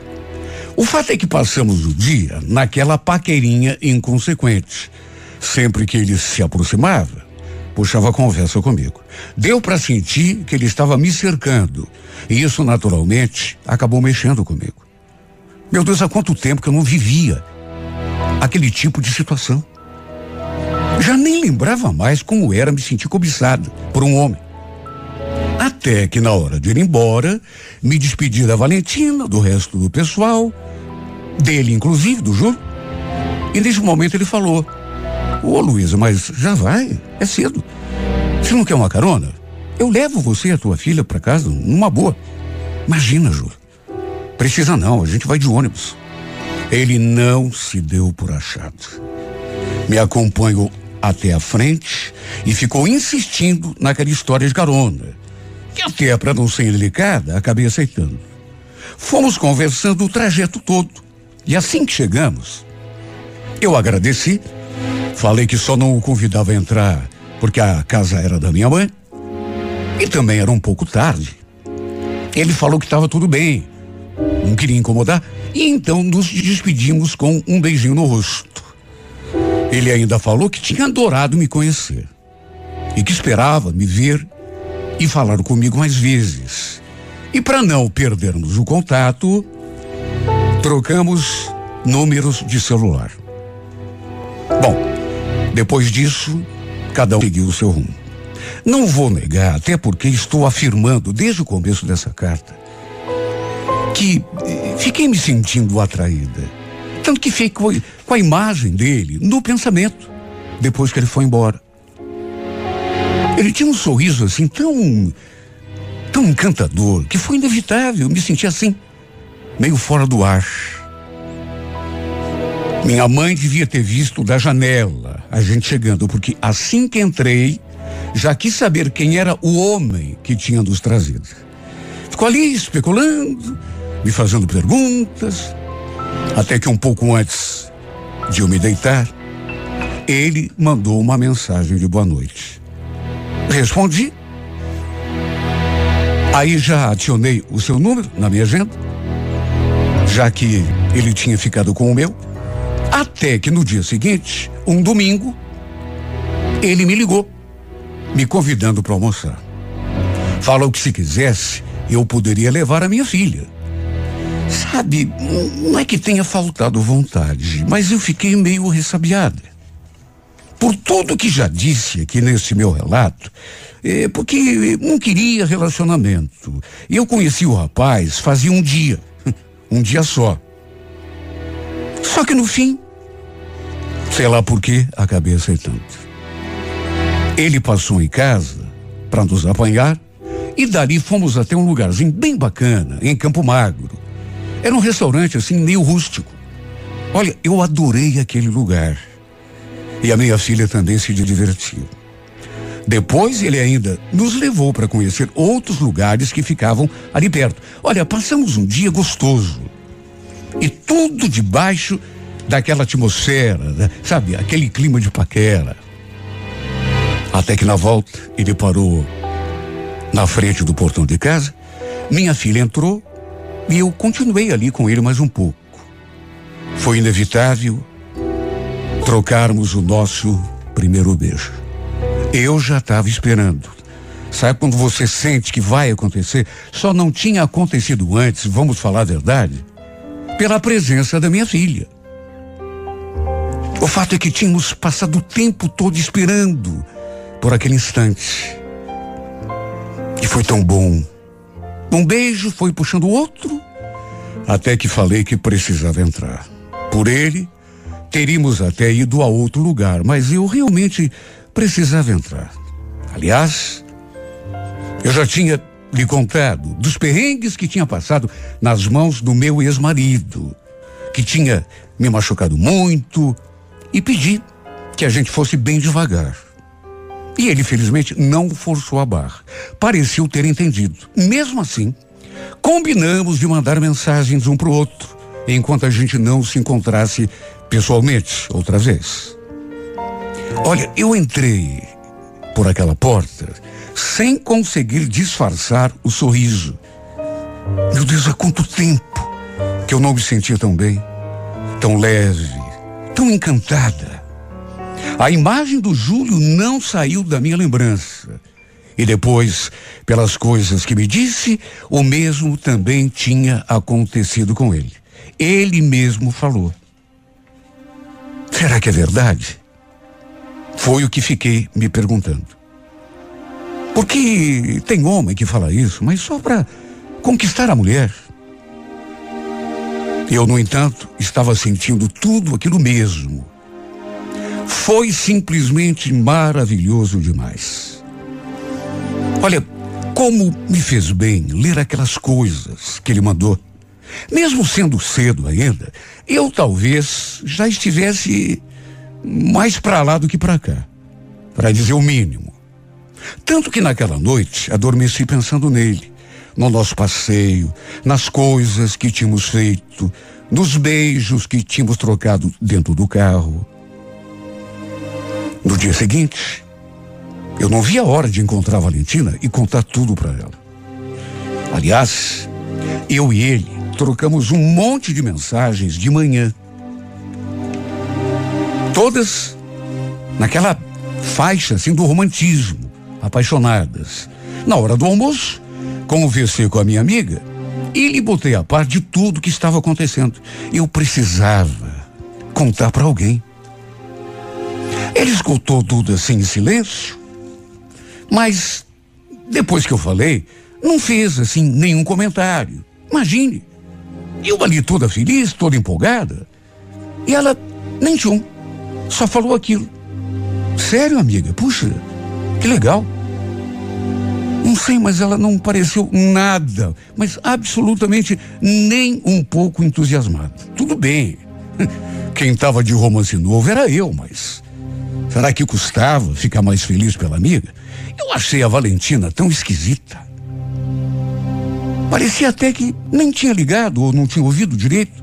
O fato é que passamos o dia naquela paquerinha inconsequente. Sempre que ele se aproximava, puxava a conversa comigo. Deu para sentir que ele estava me cercando. E isso, naturalmente, acabou mexendo comigo. Meu Deus, há quanto tempo que eu não vivia aquele tipo de situação. Já nem lembrava mais como era me sentir cobiçado por um homem. Até que na hora de ir embora, me despedi da Valentina, do resto do pessoal, dele inclusive, do Júlio. E nesse momento ele falou: Ô Luísa, mas já vai, é cedo. Você não quer uma carona? Eu levo você e a tua filha para casa numa boa. Imagina, Júlio. Precisa não, a gente vai de ônibus. Ele não se deu por achado. Me acompanhou até a frente e ficou insistindo naquela história de carona. Que até para não ser delicada, acabei aceitando. Fomos conversando o trajeto todo. E assim que chegamos, eu agradeci, falei que só não o convidava a entrar porque a casa era da minha mãe e também era um pouco tarde. Ele falou que estava tudo bem, não queria incomodar e então nos despedimos com um beijinho no rosto. Ele ainda falou que tinha adorado me conhecer e que esperava me ver e falar comigo mais vezes. E para não perdermos o contato, trocamos números de celular. Bom, depois disso, cada um seguiu o seu rumo. Não vou negar, até porque estou afirmando desde o começo dessa carta, que eh, fiquei me sentindo atraída. Tanto que fiquei com, a imagem dele no pensamento, depois que ele foi embora. Ele tinha um sorriso assim tão. tão encantador, que foi inevitável. me senti assim, meio fora do ar. Minha mãe devia ter visto da janela a gente chegando, porque assim que entrei, já quis saber quem era o homem que tinha nos trazido. Ficou ali especulando, me fazendo perguntas, até que um pouco antes de eu me deitar, ele mandou uma mensagem de boa noite. Respondi. Aí já acionei o seu número na minha agenda, já que ele tinha ficado com o meu. Até que no dia seguinte, um domingo, ele me ligou, me convidando para almoçar. Falou que se quisesse, eu poderia levar a minha filha. Sabe, não é que tenha faltado vontade, mas eu fiquei meio ressabiada. Por tudo que já disse aqui nesse meu relato, é porque não queria relacionamento. Eu conheci o rapaz fazia um dia, um dia só. Só que no fim, sei lá por que, acabei aceitando. Ele passou em casa para nos apanhar e dali fomos até um lugarzinho bem bacana, em Campo Magro. Era um restaurante assim, meio rústico. Olha, eu adorei aquele lugar. E a minha filha também se divertiu. Depois ele ainda nos levou para conhecer outros lugares que ficavam ali perto. Olha, passamos um dia gostoso. E tudo debaixo daquela atmosfera, né? sabe, aquele clima de paquera. Até que na volta ele parou na frente do portão de casa. Minha filha entrou e eu continuei ali com ele mais um pouco. Foi inevitável trocarmos o nosso primeiro beijo. Eu já estava esperando. Sabe quando você sente que vai acontecer? Só não tinha acontecido antes, vamos falar a verdade, pela presença da minha filha. O fato é que tínhamos passado o tempo todo esperando por aquele instante. E foi tão bom um beijo foi puxando o outro, até que falei que precisava entrar. Por ele, teríamos até ido a outro lugar, mas eu realmente precisava entrar. Aliás, eu já tinha lhe contado dos perrengues que tinha passado nas mãos do meu ex-marido, que tinha me machucado muito, e pedi que a gente fosse bem devagar. E ele, felizmente, não forçou a barra. Pareceu ter entendido. Mesmo assim, combinamos de mandar mensagens um para o outro, enquanto a gente não se encontrasse pessoalmente outra vez. Olha, eu entrei por aquela porta sem conseguir disfarçar o sorriso. Meu Deus, há quanto tempo que eu não me sentia tão bem, tão leve, tão encantada. A imagem do Júlio não saiu da minha lembrança. E depois, pelas coisas que me disse, o mesmo também tinha acontecido com ele. Ele mesmo falou. Será que é verdade? Foi o que fiquei me perguntando. Porque tem homem que fala isso, mas só para conquistar a mulher. Eu, no entanto, estava sentindo tudo aquilo mesmo. Foi simplesmente maravilhoso demais. Olha, como me fez bem ler aquelas coisas que ele mandou. Mesmo sendo cedo ainda, eu talvez já estivesse mais para lá do que para cá, para dizer o mínimo. Tanto que naquela noite adormeci pensando nele, no nosso passeio, nas coisas que tínhamos feito, nos beijos que tínhamos trocado dentro do carro. No dia seguinte, eu não vi a hora de encontrar a Valentina e contar tudo para ela. Aliás, eu e ele trocamos um monte de mensagens de manhã. Todas naquela faixa assim do romantismo, apaixonadas. Na hora do almoço, conversei com a minha amiga e lhe botei a par de tudo que estava acontecendo. Eu precisava contar para alguém. Ele escutou tudo assim em silêncio, mas depois que eu falei, não fez assim nenhum comentário. Imagine, eu ali toda feliz, toda empolgada, e ela nem tchum, só falou aquilo. Sério, amiga? Puxa, que legal. Não sei, mas ela não pareceu nada, mas absolutamente nem um pouco entusiasmada. Tudo bem. Quem estava de romance novo era eu, mas será que custava ficar mais feliz pela amiga? Eu achei a Valentina tão esquisita. Parecia até que nem tinha ligado ou não tinha ouvido direito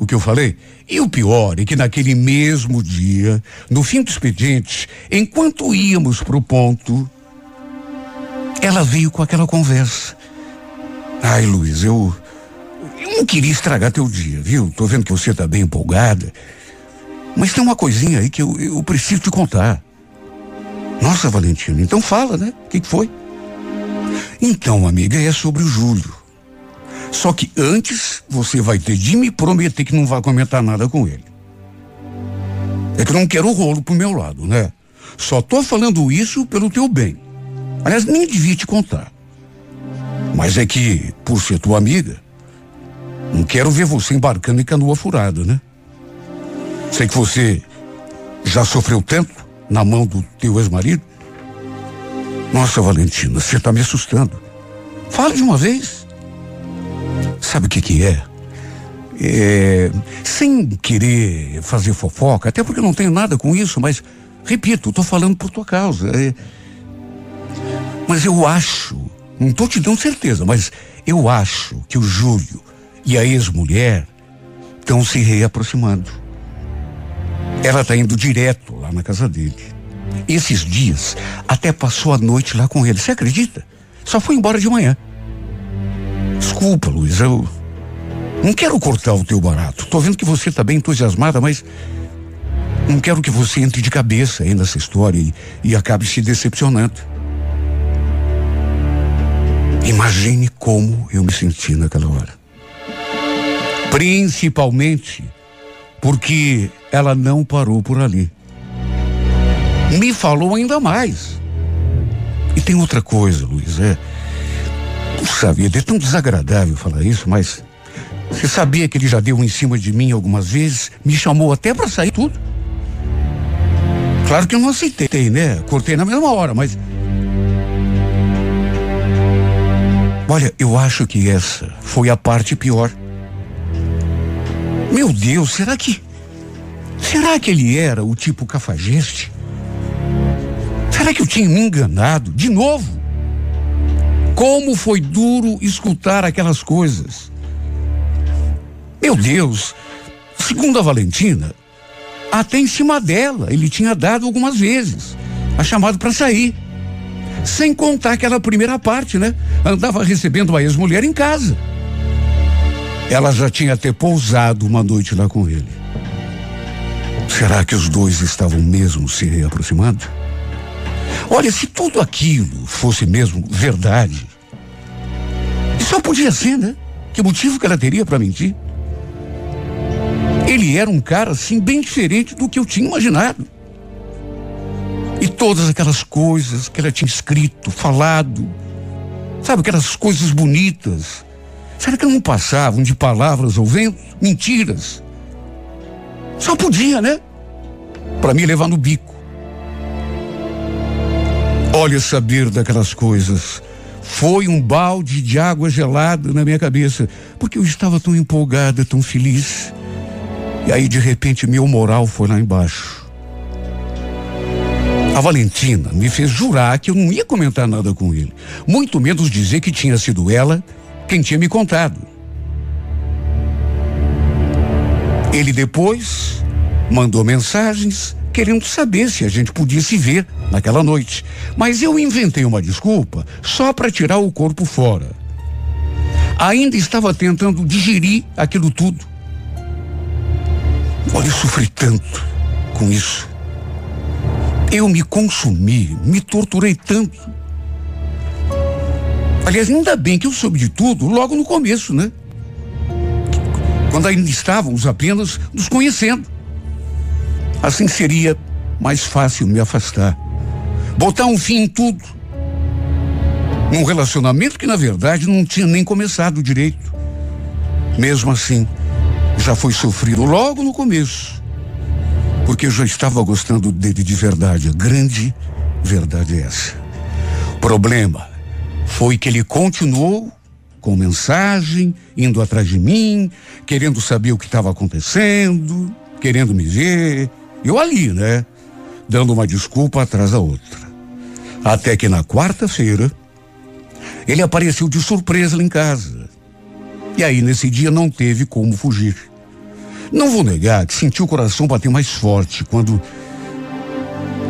o que eu falei. E o pior é que naquele mesmo dia, no fim do expediente, enquanto íamos para o ponto, ela veio com aquela conversa. Ai, Luiz, eu, eu não queria estragar teu dia, viu? Tô vendo que você tá bem empolgada. Mas tem uma coisinha aí que eu, eu preciso te contar. Nossa, Valentina, então fala, né? O que, que foi? Então, amiga, é sobre o Júlio. Só que antes você vai ter de me prometer que não vai comentar nada com ele. É que eu não quero rolo pro meu lado, né? Só tô falando isso pelo teu bem. Aliás, nem devia te contar. Mas é que, por ser tua amiga, não quero ver você embarcando em canoa furada, né? Sei que você já sofreu tanto na mão do teu ex-marido. Nossa, Valentina, você está me assustando. Fale de uma vez. Sabe o que que é? é? Sem querer fazer fofoca, até porque não tenho nada com isso, mas, repito, estou falando por tua causa. É, mas eu acho, não estou te dando certeza, mas eu acho que o Júlio e a ex-mulher estão se reaproximando. Ela está indo direto lá na casa dele. Esses dias, até passou a noite lá com ele. Você acredita? Só foi embora de manhã. Desculpa, Luiz, eu não quero cortar o teu barato. Tô vendo que você está bem entusiasmada, mas não quero que você entre de cabeça aí nessa história e, e acabe se decepcionando. Imagine como eu me senti naquela hora. Principalmente porque ela não parou por ali. Me falou ainda mais. E tem outra coisa, Luiz, é. Puxa vida, é tão desagradável falar isso, mas. Você sabia que ele já deu em cima de mim algumas vezes? Me chamou até para sair tudo. Claro que eu não aceitei, né? Cortei na mesma hora, mas Olha, eu acho que essa foi a parte pior. Meu Deus, será que. Será que ele era o tipo cafajeste? Será que eu tinha me enganado? De novo? Como foi duro escutar aquelas coisas. Meu Deus, segundo a Valentina, até em cima dela ele tinha dado algumas vezes a chamado para sair. Sem contar aquela primeira parte, né? Andava recebendo a ex-mulher em casa. Ela já tinha até pousado uma noite lá com ele. Será que os dois estavam mesmo se aproximando? Olha, se tudo aquilo fosse mesmo verdade, só podia ser, né? Que motivo que ela teria para mentir? Ele era um cara assim bem diferente do que eu tinha imaginado. E todas aquelas coisas que ela tinha escrito, falado, sabe, aquelas coisas bonitas. Será que não passavam de palavras ou ventos? Mentiras. Só podia, né? Para me levar no bico. Olha, saber daquelas coisas foi um balde de água gelada na minha cabeça, porque eu estava tão empolgada, tão feliz. E aí, de repente, meu moral foi lá embaixo. A Valentina me fez jurar que eu não ia comentar nada com ele, muito menos dizer que tinha sido ela quem tinha me contado. Ele depois mandou mensagens querendo saber se a gente podia se ver naquela noite, mas eu inventei uma desculpa só para tirar o corpo fora. Ainda estava tentando digerir aquilo tudo. Olha, eu sofri tanto com isso. Eu me consumi, me torturei tanto. Aliás, ainda bem que eu soube de tudo logo no começo, né? Quando ainda estávamos apenas nos conhecendo. Assim seria mais fácil me afastar. Botar um fim em tudo. Num relacionamento que, na verdade, não tinha nem começado direito. Mesmo assim, já foi sofrido logo no começo. Porque eu já estava gostando dele de verdade. A grande verdade é essa. Problema foi que ele continuou com mensagem, indo atrás de mim, querendo saber o que estava acontecendo, querendo me ver. Eu ali, né? Dando uma desculpa atrás da outra. Até que na quarta-feira, ele apareceu de surpresa lá em casa. E aí, nesse dia, não teve como fugir. Não vou negar que senti o coração bater mais forte quando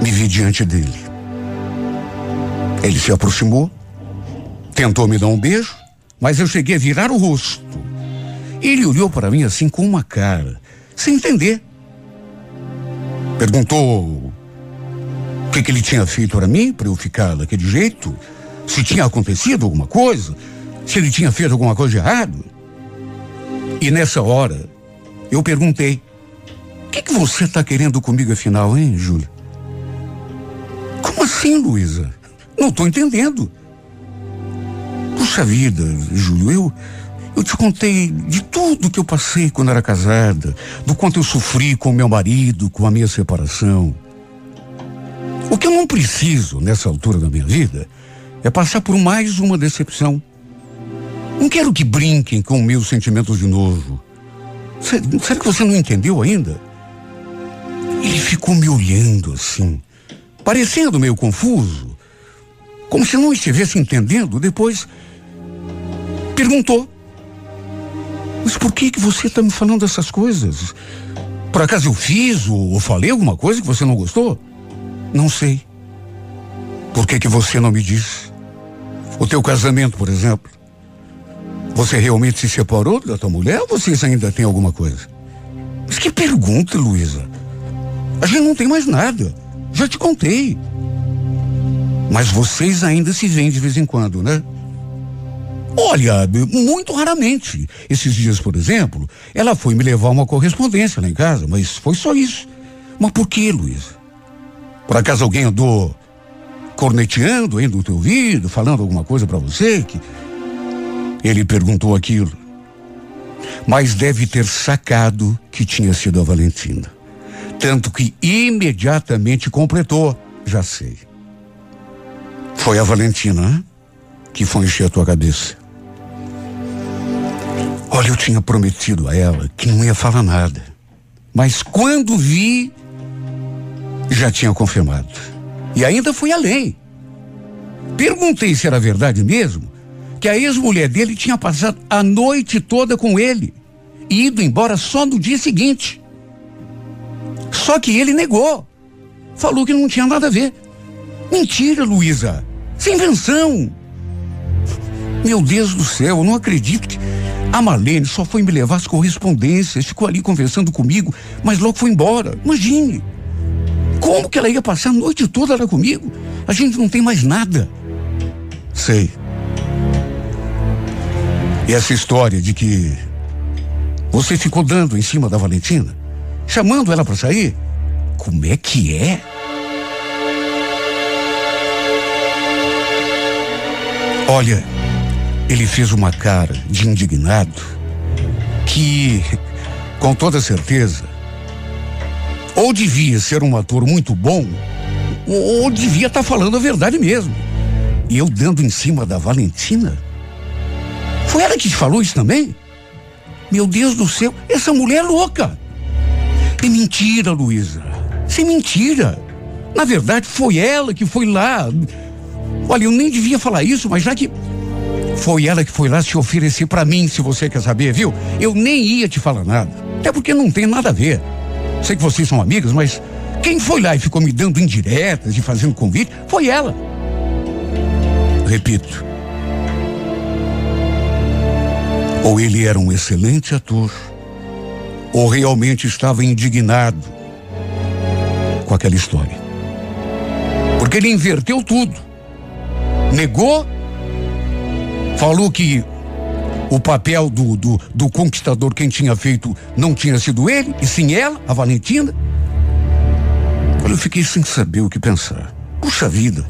me vi diante dele. Ele se aproximou, tentou me dar um beijo, mas eu cheguei a virar o rosto. Ele olhou para mim assim com uma cara, sem entender. Perguntou o que, que ele tinha feito para mim, para eu ficar daquele jeito, se tinha acontecido alguma coisa, se ele tinha feito alguma coisa de errado. E nessa hora, eu perguntei: O que, que você está querendo comigo afinal, hein, Júlia? Como assim, Luísa? Não estou entendendo. Puxa vida, Júlio, eu, eu te contei de tudo que eu passei quando era casada, do quanto eu sofri com meu marido, com a minha separação. O que eu não preciso nessa altura da minha vida é passar por mais uma decepção. Não quero que brinquem com meus sentimentos de novo. Será que você não entendeu ainda? Ele ficou me olhando assim, parecendo meio confuso, como se não estivesse entendendo. Depois perguntou: Mas por que que você está me falando essas coisas? Por acaso eu fiz ou, ou falei alguma coisa que você não gostou? Não sei. Por que que você não me disse? O teu casamento, por exemplo. Você realmente se separou da tua mulher ou vocês ainda têm alguma coisa? Mas que pergunta, Luísa. A gente não tem mais nada. Já te contei. Mas vocês ainda se veem de vez em quando, né? Olha, muito raramente. Esses dias, por exemplo, ela foi me levar uma correspondência lá em casa, mas foi só isso. Mas por que, Luísa? Por acaso alguém andou corneteando aí no teu ouvido, falando alguma coisa para você que ele perguntou aquilo, mas deve ter sacado que tinha sido a Valentina. Tanto que imediatamente completou. Já sei. Foi a Valentina que foi encher a tua cabeça. Olha, eu tinha prometido a ela que não ia falar nada. Mas quando vi, já tinha confirmado. E ainda fui além. Perguntei se era verdade mesmo que a ex-mulher dele tinha passado a noite toda com ele e ido embora só no dia seguinte. Só que ele negou. Falou que não tinha nada a ver. Mentira, Luísa. Sem invenção. Meu Deus do céu, eu não acredito que. A Marlene só foi me levar as correspondências, ficou ali conversando comigo, mas logo foi embora. Imagine. Como que ela ia passar a noite toda lá comigo? A gente não tem mais nada. Sei. E essa história de que você ficou dando em cima da Valentina, chamando ela para sair? Como é que é? Olha, ele fez uma cara de indignado que, com toda certeza, ou devia ser um ator muito bom, ou, devia estar tá falando a verdade mesmo. E eu dando em cima da Valentina? Foi ela que te falou isso também? Meu Deus do céu, essa mulher é louca. É mentira, Luísa. Isso é mentira. Na verdade, foi ela que foi lá. Olha, eu nem devia falar isso, mas já que foi ela que foi lá se oferecer para mim, se você quer saber, viu? Eu nem ia te falar nada. Até porque não tem nada a ver. Sei que vocês são amigas, mas quem foi lá e ficou me dando indiretas e fazendo convite foi ela. Repito. Ou ele era um excelente ator, ou realmente estava indignado com aquela história. Porque ele inverteu tudo. Negou Falou que o papel do, do, do, conquistador, quem tinha feito, não tinha sido ele, e sim ela, a Valentina. Eu fiquei sem saber o que pensar. Puxa vida,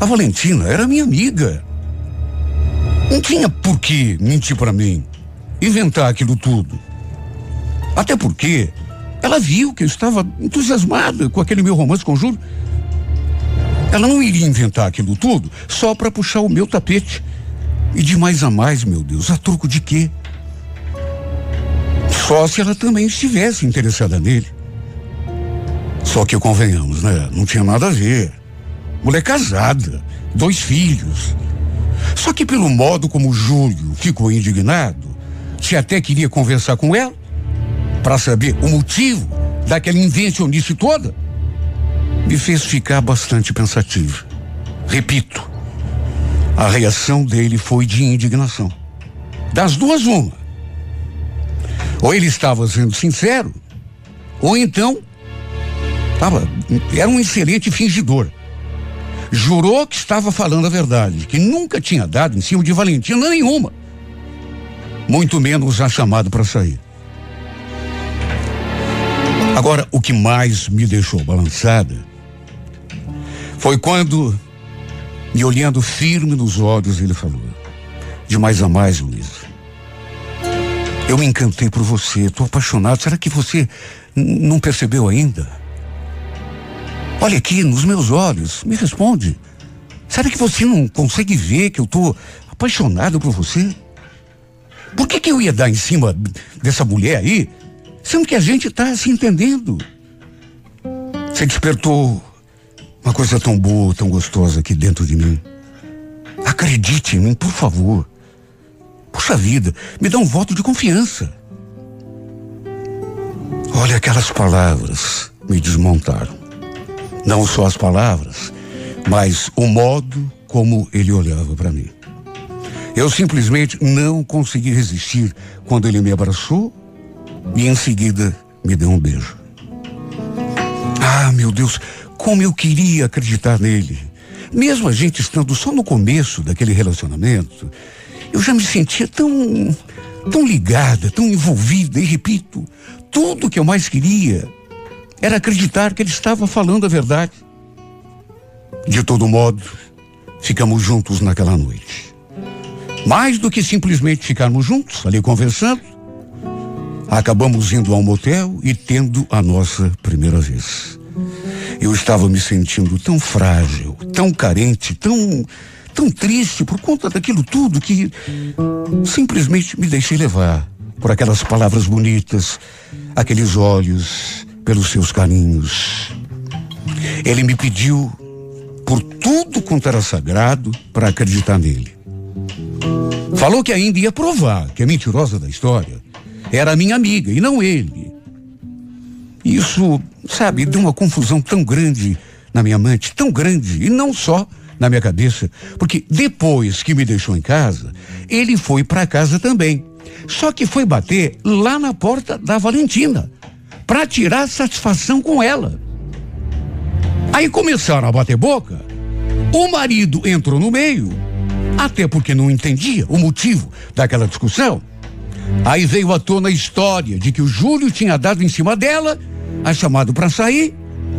a Valentina era minha amiga. Não tinha por que mentir para mim, inventar aquilo tudo. Até porque ela viu que eu estava entusiasmada com aquele meu romance com Júlio. Ela não iria inventar aquilo tudo só para puxar o meu tapete e de mais a mais, meu Deus, a troco de quê? Só se ela também estivesse interessada nele. Só que convenhamos, né? Não tinha nada a ver. Mulher casada, dois filhos. Só que pelo modo como Júlio ficou indignado, se até queria conversar com ela, para saber o motivo daquela invencionice toda, me fez ficar bastante pensativo. Repito, a reação dele foi de indignação. Das duas, uma. Ou ele estava sendo sincero, ou então tava, era um excelente fingidor. Jurou que estava falando a verdade, que nunca tinha dado em cima de Valentina nenhuma. Muito menos a chamado para sair. Agora, o que mais me deixou balançada foi quando me olhando firme nos olhos, ele falou: De mais a mais, Luísa. Eu me encantei por você, estou apaixonado. Será que você não percebeu ainda? Olha aqui nos meus olhos, me responde. Será que você não consegue ver que eu estou apaixonado por você? Por que, que eu ia dar em cima dessa mulher aí, sendo que a gente está se entendendo? Você despertou uma coisa tão boa, tão gostosa aqui dentro de mim. Acredite em mim, por favor. Puxa vida, me dá um voto de confiança. Olha, aquelas palavras me desmontaram. Não só as palavras, mas o modo como ele olhava para mim. Eu simplesmente não consegui resistir quando ele me abraçou e em seguida me deu um beijo. Ah, meu Deus, como eu queria acreditar nele. Mesmo a gente estando só no começo daquele relacionamento, eu já me sentia tão, tão ligada, tão envolvida, e repito, tudo que eu mais queria era acreditar que ele estava falando a verdade. De todo modo, ficamos juntos naquela noite. Mais do que simplesmente ficarmos juntos, ali conversando, acabamos indo ao motel e tendo a nossa primeira vez. Eu estava me sentindo tão frágil, tão carente, tão, tão triste por conta daquilo tudo que simplesmente me deixei levar por aquelas palavras bonitas, aqueles olhos, pelos seus carinhos. Ele me pediu por tudo quanto era sagrado para acreditar nele. Falou que ainda ia provar que a mentirosa da história era minha amiga e não ele. Isso, sabe, deu uma confusão tão grande na minha mente, tão grande, e não só na minha cabeça, porque depois que me deixou em casa, ele foi para casa também. Só que foi bater lá na porta da Valentina para tirar satisfação com ela. Aí começaram a bater boca. O marido entrou no meio, até porque não entendia o motivo daquela discussão. Aí veio à tona a história de que o Júlio tinha dado em cima dela, a chamado para sair.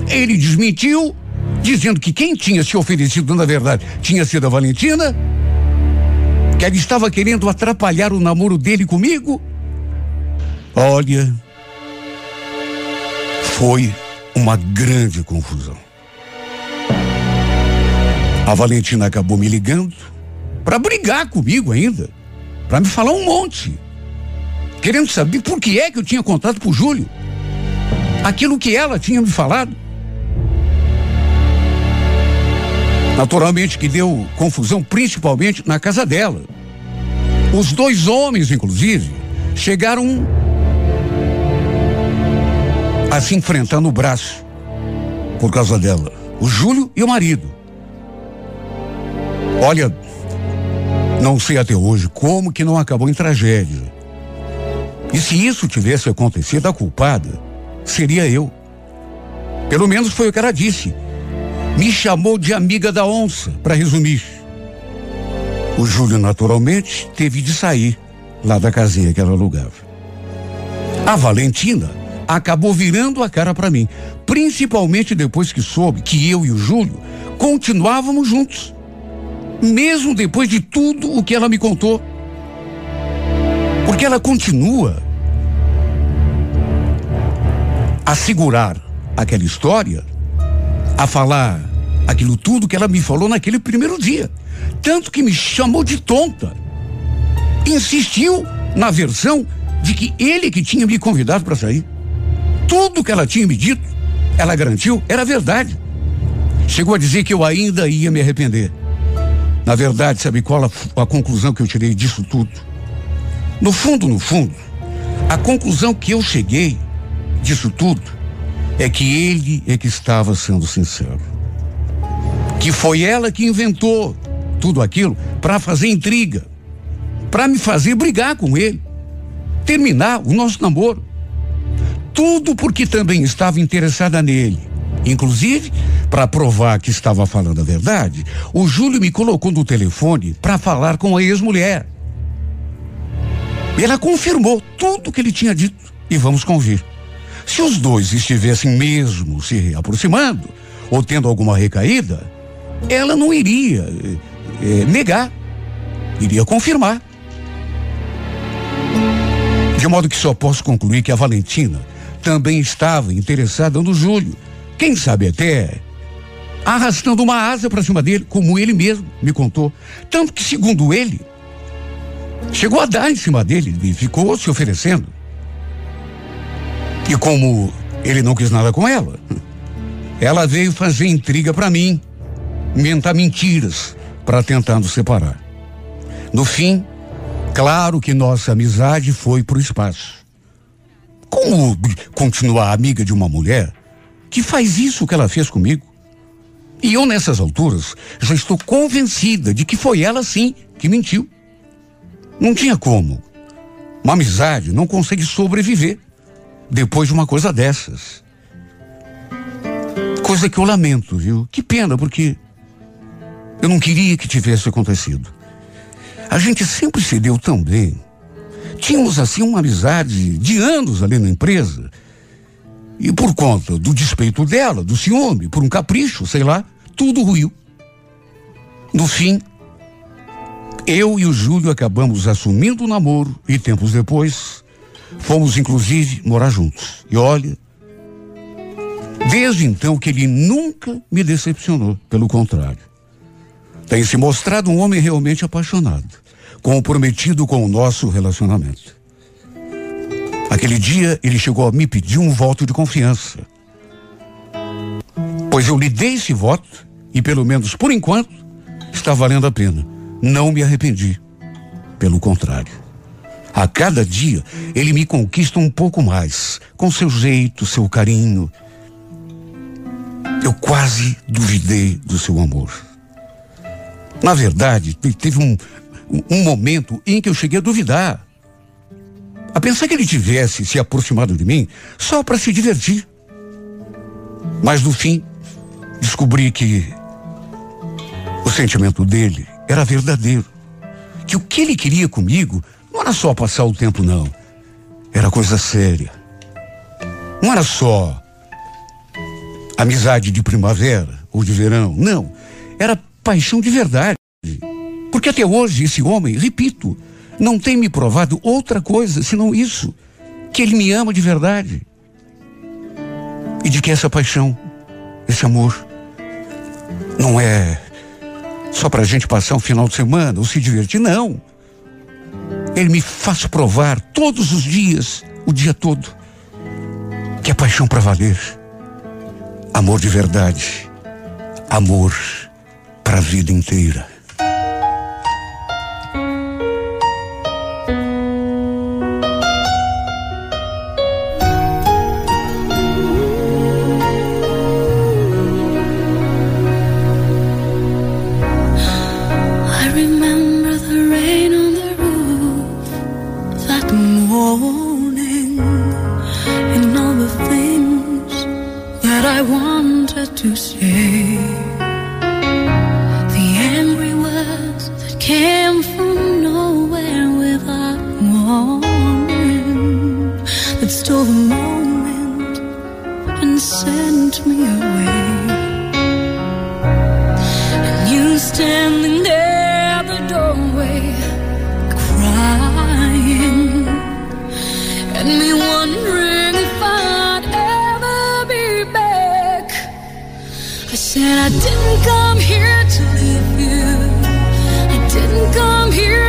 Ele desmentiu, dizendo que quem tinha se oferecido, na verdade, tinha sido a Valentina que ela estava querendo atrapalhar o namoro dele comigo? Olha, foi uma grande confusão. A Valentina acabou me ligando para brigar comigo ainda, para me falar um monte, querendo saber por que é que eu tinha contato pro Júlio. Aquilo que ela tinha me falado. Naturalmente que deu confusão, principalmente na casa dela. Os dois homens, inclusive, chegaram a se enfrentar no braço por causa dela. O Júlio e o marido. Olha, não sei até hoje como que não acabou em tragédia. E se isso tivesse acontecido, a culpada seria eu. Pelo menos foi o que ela disse. Me chamou de amiga da onça, para resumir. O Júlio, naturalmente, teve de sair lá da casinha que ela alugava. A Valentina acabou virando a cara para mim, principalmente depois que soube que eu e o Júlio continuávamos juntos. Mesmo depois de tudo o que ela me contou. Porque ela continua a segurar aquela história a falar aquilo tudo que ela me falou naquele primeiro dia. Tanto que me chamou de tonta. Insistiu na versão de que ele que tinha me convidado para sair. Tudo que ela tinha me dito, ela garantiu, era verdade. Chegou a dizer que eu ainda ia me arrepender. Na verdade, sabe qual a, a conclusão que eu tirei disso tudo? No fundo, no fundo, a conclusão que eu cheguei disso tudo é que ele é que estava sendo sincero. Que foi ela que inventou tudo aquilo para fazer intriga, para me fazer brigar com ele, terminar o nosso namoro. Tudo porque também estava interessada nele. Inclusive, para provar que estava falando a verdade, o Júlio me colocou no telefone para falar com a ex-mulher. Ela confirmou tudo que ele tinha dito e vamos convir. Se os dois estivessem mesmo se aproximando ou tendo alguma recaída, ela não iria eh, negar, iria confirmar. De modo que só posso concluir que a Valentina também estava interessada no Júlio. Quem sabe até arrastando uma asa para cima dele, como ele mesmo me contou. Tanto que, segundo ele, chegou a dar em cima dele e ficou se oferecendo. E como ele não quis nada com ela, ela veio fazer intriga para mim, inventar mentiras para tentar nos separar. No fim, claro que nossa amizade foi pro espaço. Como continuar amiga de uma mulher que faz isso que ela fez comigo? E eu, nessas alturas, já estou convencida de que foi ela sim que mentiu. Não tinha como. Uma amizade não consegue sobreviver depois de uma coisa dessas. Coisa que eu lamento, viu? Que pena, porque eu não queria que tivesse acontecido. A gente sempre se deu tão bem. Tínhamos assim uma amizade de anos ali na empresa. E por conta do despeito dela, do ciúme, por um capricho, sei lá, tudo ruiu. No fim, eu e o Júlio acabamos assumindo o namoro e tempos depois Fomos, inclusive, morar juntos. E olha, desde então que ele nunca me decepcionou, pelo contrário. tem se mostrado um homem realmente apaixonado, comprometido com o nosso relacionamento. Aquele dia ele chegou a me pedir um voto de confiança. Pois eu lhe dei esse voto e, pelo menos por enquanto, está valendo a pena. Não me arrependi. Pelo contrário. A cada dia ele me conquista um pouco mais, com seu jeito, seu carinho. Eu quase duvidei do seu amor. Na verdade, teve um, um momento em que eu cheguei a duvidar. A pensar que ele tivesse se aproximado de mim só para se divertir. Mas no fim, descobri que o sentimento dele era verdadeiro. Que o que ele queria comigo era só passar o tempo, não. Era coisa séria. Não era só amizade de primavera ou de verão. Não. Era paixão de verdade. Porque até hoje esse homem, repito, não tem me provado outra coisa senão isso: que ele me ama de verdade. E de que essa paixão, esse amor, não é só pra gente passar um final de semana ou se divertir, não. Ele me faz provar todos os dias, o dia todo, que é paixão para valer. Amor de verdade. Amor para a vida inteira. I didn't come here to leave you. I didn't come here.